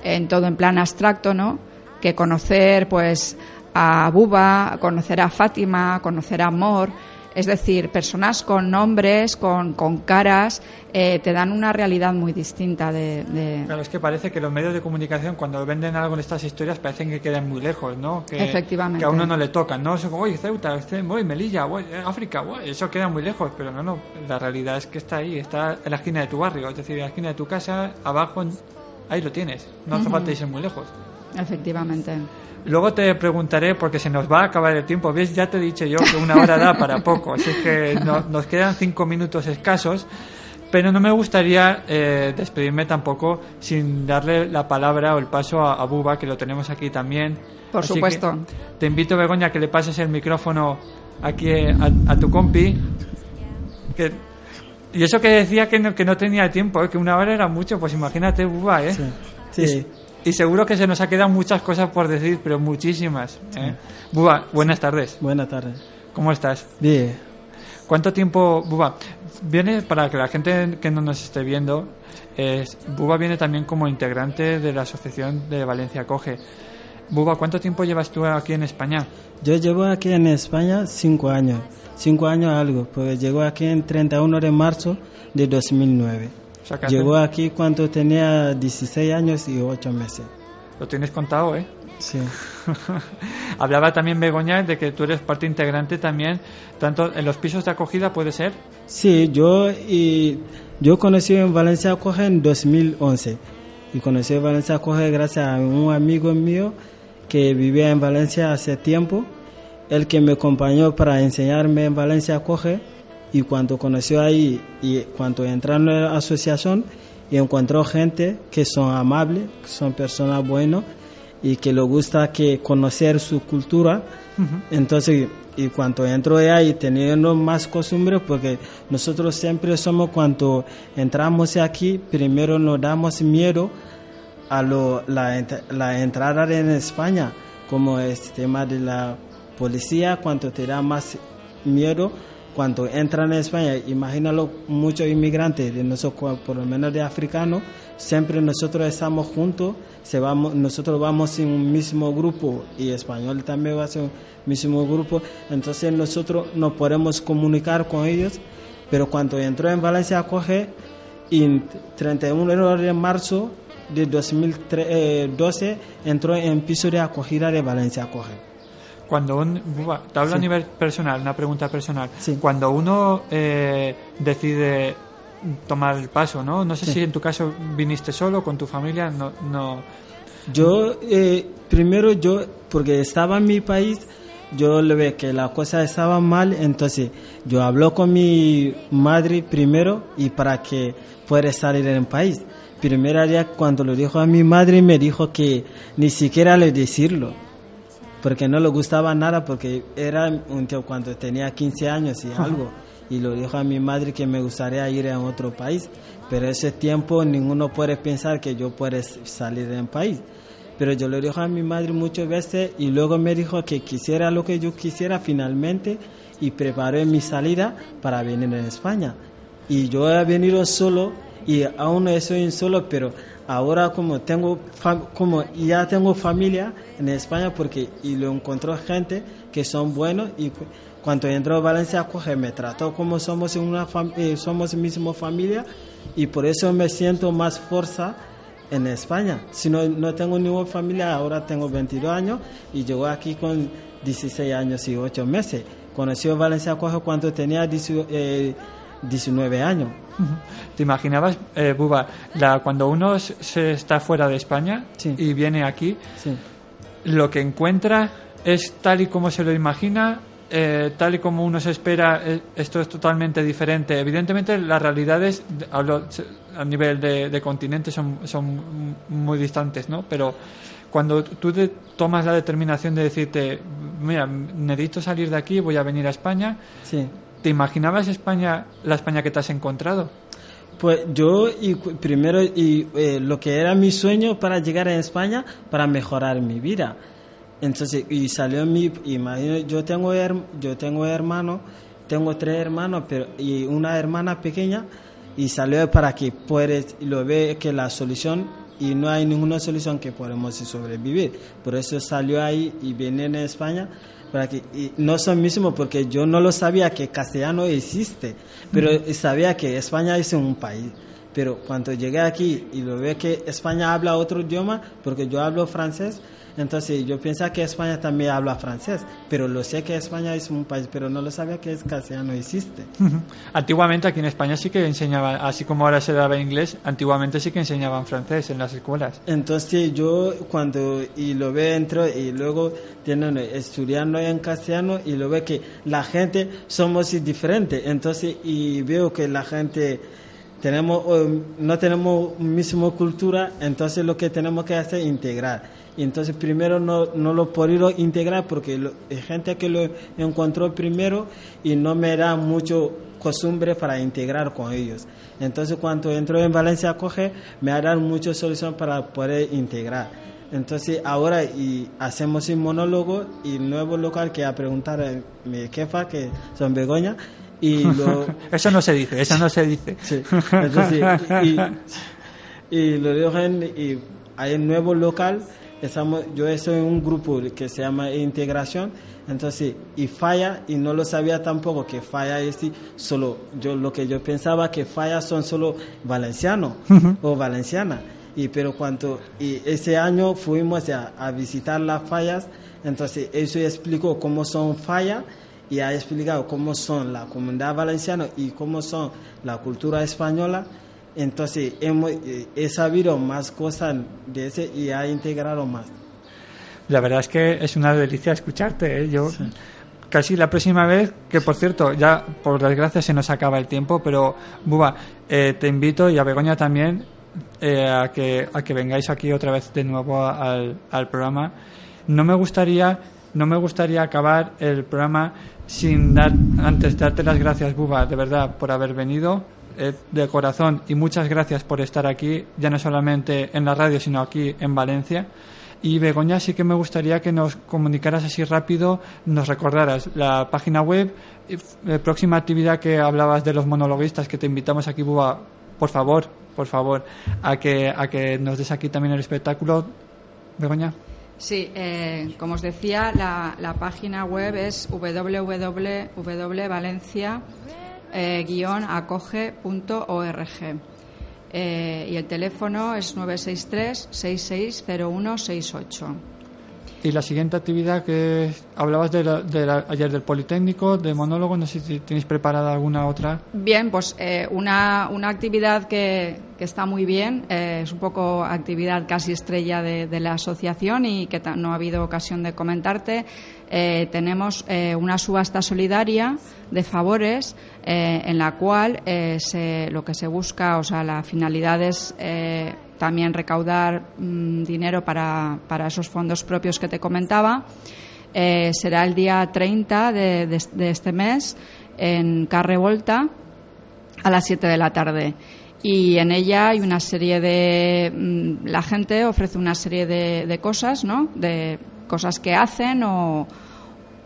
en todo en plan abstracto, ¿no? Que conocer, pues, a Buba, conocer a Fátima, conocer a Amor. Es decir, personas con nombres, con, con caras, eh, te dan una realidad muy distinta de, de- Claro, es que parece que los medios de comunicación cuando venden algo en estas historias parecen que quedan muy lejos, ¿no? Que, Efectivamente. Que a uno no le tocan, ¿no? Eso como, oye, Ceuta, este, uy, Melilla, uy, eh, África, uy, eso queda muy lejos, pero no, no, la realidad es que está ahí, está en la esquina de tu barrio, es decir, en la esquina de tu casa, abajo, ahí lo tienes, no hace Ujú. falta irse muy lejos. Efectivamente. Luego te preguntaré, porque se nos va a acabar el tiempo. ¿Ves? Ya te he dicho yo que una hora da para poco. Así que no- nos quedan cinco minutos escasos. Pero no me gustaría eh, despedirme tampoco sin darle la palabra o el paso a, a Buba, que lo tenemos aquí también. Por Así supuesto. Te invito, Begoña, que le pases el micrófono aquí eh, a, a tu compi. Que, y eso que decía que no, que no tenía tiempo, eh, que una hora era mucho, pues imagínate, Buba, ¿eh? Sí. Y, y seguro que se nos ha quedado muchas cosas por decir, pero muchísimas. ¿eh? Buba, buenas tardes. Buenas tardes. ¿Cómo estás? Bien. ¿Cuánto tiempo, Buba? Viene, para que la gente que no nos esté viendo, es, Buba viene también como integrante de la Asociación de Valencia Coge. Buba, ¿cuánto tiempo llevas tú aquí en España? Yo llevo aquí en España cinco años. Cinco años algo, porque llegó aquí en 31 de marzo de 2009. O sea, Llegó aquí cuando tenía 16 años y 8 meses. Lo tienes contado, ¿eh? Sí. Hablaba también Begoña de que tú eres parte integrante también, tanto en los pisos de acogida, ¿puede ser? Sí, yo y yo conocí en Valencia Coge en 2011 y conocí en Valencia Coge gracias a un amigo mío que vivía en Valencia hace tiempo, el que me acompañó para enseñarme en Valencia Coge y cuando conoció ahí y cuando entraron en la asociación y encontró gente que son amables, que son personas buenas y que le gusta que conocer su cultura. Entonces, y cuando entro ahí teniendo más costumbres, porque nosotros siempre somos cuando entramos aquí, primero nos damos miedo a lo, la, la entrada en España, como el tema de la policía, cuando te da más miedo cuando entran en España, imagínalo, muchos inmigrantes, de nosotros, por lo menos de africanos, siempre nosotros estamos juntos, se vamos, nosotros vamos en un mismo grupo y español también va a ser un mismo grupo, entonces nosotros nos podemos comunicar con ellos, pero cuando entró en Valencia Acoge, en 31 de marzo de 2012 entró en piso de acogida de Valencia Acoge. Cuando un, te hablo a nivel personal, una pregunta personal. Cuando uno eh, decide tomar el paso, ¿no? No sé Sí. si en tu caso viniste solo con tu familia, no, no. Yo, eh, primero yo, porque estaba en mi país, yo le ve que la cosa estaba mal, entonces yo hablo con mi madre primero y para que pueda salir del país. Primera día cuando lo dijo a mi madre me dijo que ni siquiera le decirlo, porque no le gustaba nada, porque era un tío cuando tenía 15 años y algo. Y lo dijo a mi madre que me gustaría ir a otro país, pero ese tiempo ninguno puede pensar que yo pueda salir del país. Pero yo lo dije a mi madre muchas veces y luego me dijo que quisiera lo que yo quisiera finalmente y preparé mi salida para venir a España. Y yo he venido solo y aún soy solo, pero ahora como tengo como ya tengo familia en España porque y lo encontró gente que son buenos y cuando entró a Valencia me trató como somos una eh, somos mismo familia y por eso me siento más fuerza en España. Si no, no tengo ninguna familia, ahora tengo 22 años y llego aquí con 16 años y 8 meses. Conocí a Valencia Coge cuando tenía 19 eh, años. ¿Te imaginabas, eh, Buba, la, cuando uno se está fuera de España y viene aquí, lo que encuentra es tal y como se lo imagina eh, tal y como uno se espera, eh, esto es totalmente diferente. Evidentemente, las realidades a nivel de, de continente son, son muy distantes, ¿no? Pero cuando tú te tomas la determinación de decirte, mira, necesito salir de aquí, voy a venir a España, ¿te imaginabas España, la España que te has encontrado? Pues yo y primero y eh, lo que era mi sueño para llegar a España para mejorar mi vida entonces, y salió mi, imagino, yo tengo, yo tengo hermano, tengo tres hermanos pero, y una hermana pequeña, y salió para que puedes, lo ve que la solución, y no hay ninguna solución que podemos sobrevivir. Por eso salió ahí y viene en España, para que, y no son mismos porque yo no lo sabía que castellano existe, pero sabía que España es un país pero cuando llegué aquí y lo ve que España habla otro idioma, porque yo hablo francés, entonces yo pienso que España también habla francés, pero lo sé que España es un país, pero no lo sabía que es castellano existe. Antiguamente aquí en España sí que enseñaban, así como ahora se daba inglés, antiguamente sí que enseñaban francés en las escuelas. Entonces yo cuando y lo veo entro y luego tienen estudiando en castellano y lo veo que la gente somos diferentes, entonces y veo que la gente tenemos no tenemos misma cultura, entonces lo que tenemos que hacer es integrar entonces primero no, no lo podido integrar porque hay gente que lo encontró primero y no me da mucho costumbre para integrar con ellos. Entonces cuando entro en Valencia Coge me ha dado mucha solución para poder integrar. Entonces ahora y hacemos un monólogo y nuevo local que a preguntar a mi jefa que son Begoña y lo... eso no se dice, eso no se dice. Sí. Y, y, lo dejan y hay un nuevo local estamos, yo estoy en un grupo que se llama Integración, entonces, y falla, y no lo sabía tampoco que falla es solo, yo lo que yo pensaba que falla son solo valencianos o valenciana, y pero cuando, y ese año fuimos a, a visitar las fallas, entonces eso explicó cómo son fallas, y ha explicado cómo son la comunidad valenciana y cómo son la cultura española, entonces hemos, eh, he sabido más cosas de ese y ha integrado más. La verdad es que es una delicia escucharte. ¿eh? Yo casi la próxima vez, que por cierto, ya por desgracia se nos acaba el tiempo, pero Buba, eh, te invito y a Begoña también a, que, a que vengáis aquí otra vez de nuevo al, al programa. No me gustaría no me gustaría acabar el programa sin dar antes darte las gracias Buba de verdad por haber venido eh, de corazón y muchas gracias por estar aquí, ya no solamente en la radio, sino aquí en Valencia. Y Begoña, sí que me gustaría que nos comunicaras así rápido, nos recordaras la página web, eh, próxima actividad que hablabas de los monologuistas que te invitamos aquí, Buba, por favor, por favor, a que, a que nos des aquí también el espectáculo. Begoña. Sí, eh, como os decía, la, la página web es www.valencia eh, acoge.org. Eh, y el teléfono es 963 660168. Y la siguiente actividad que hablabas de, ayer del Politécnico, de monólogo, no sé si tenéis preparada alguna otra. Bien, pues eh, una, una, actividad que, que, está muy bien, eh, es un poco actividad casi estrella de, de la asociación y que no ha habido ocasión de comentarte, eh, tenemos eh, una subasta solidaria de favores eh, en la cual lo que se busca, o sea, la finalidad es también recaudar mm, dinero para, para, esos fondos propios que te comentaba. Eh, será el día 30 de, de- de este mes en Carre Volta a las 7 de la tarde. Y en ella hay una serie de. mm, La gente ofrece una serie de, de cosas, ¿no? De cosas que hacen o,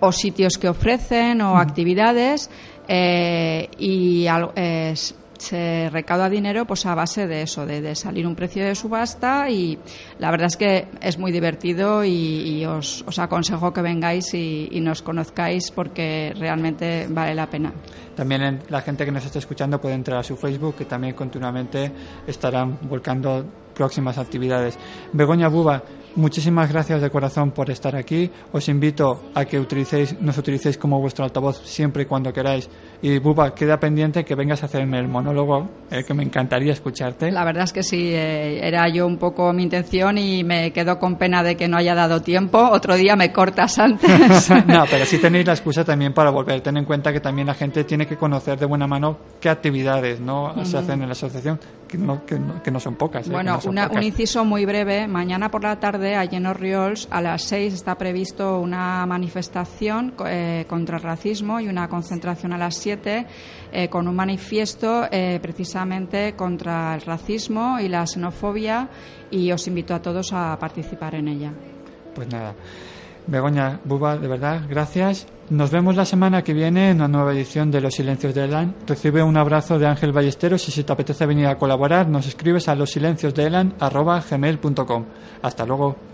o sitios que ofrecen o actividades eh, y al- eh, se recauda dinero pues a base de eso, de, salir un precio de subasta y la verdad es que es muy divertido y, os, aconsejo que vengáis y, nos conozcáis porque realmente vale la pena. También la gente que nos está escuchando puede entrar a su Facebook, que también continuamente estarán volcando próximas actividades. Begoña Buba, muchísimas gracias de corazón por estar aquí. Os invito a que utilicéis, nos utilicéis como vuestro altavoz siempre y cuando queráis. Y Buba, queda pendiente que vengas a hacerme el monólogo, eh, que me encantaría escucharte. La verdad es que sí, eh, era yo un poco mi intención y me quedo con pena de que no haya dado tiempo. Otro día me cortas antes. no, pero sí tenéis la excusa también para volver. Ten en cuenta que también la gente tiene que conocer de buena mano qué actividades no se hacen en la asociación, que no, que no, que no son pocas. eh, Bueno, no son una- pocas. un inciso muy breve. Mañana por la tarde, allí en Orriols, a las 6 está previsto una manifestación eh, contra el racismo y una concentración a las 7 eh, con un manifiesto eh, precisamente contra el racismo y la xenofobia y os invito a todos a participar en ella. Pues nada. Begoña, Buba, de verdad, gracias. Nos vemos la semana que viene en una nueva edición de Los Silencios de Elan. Recibe un abrazo de Ángel Ballesteros y si te apetece venir a colaborar, nos escribes a losilenciosdeelan.gmail.com. Hasta luego.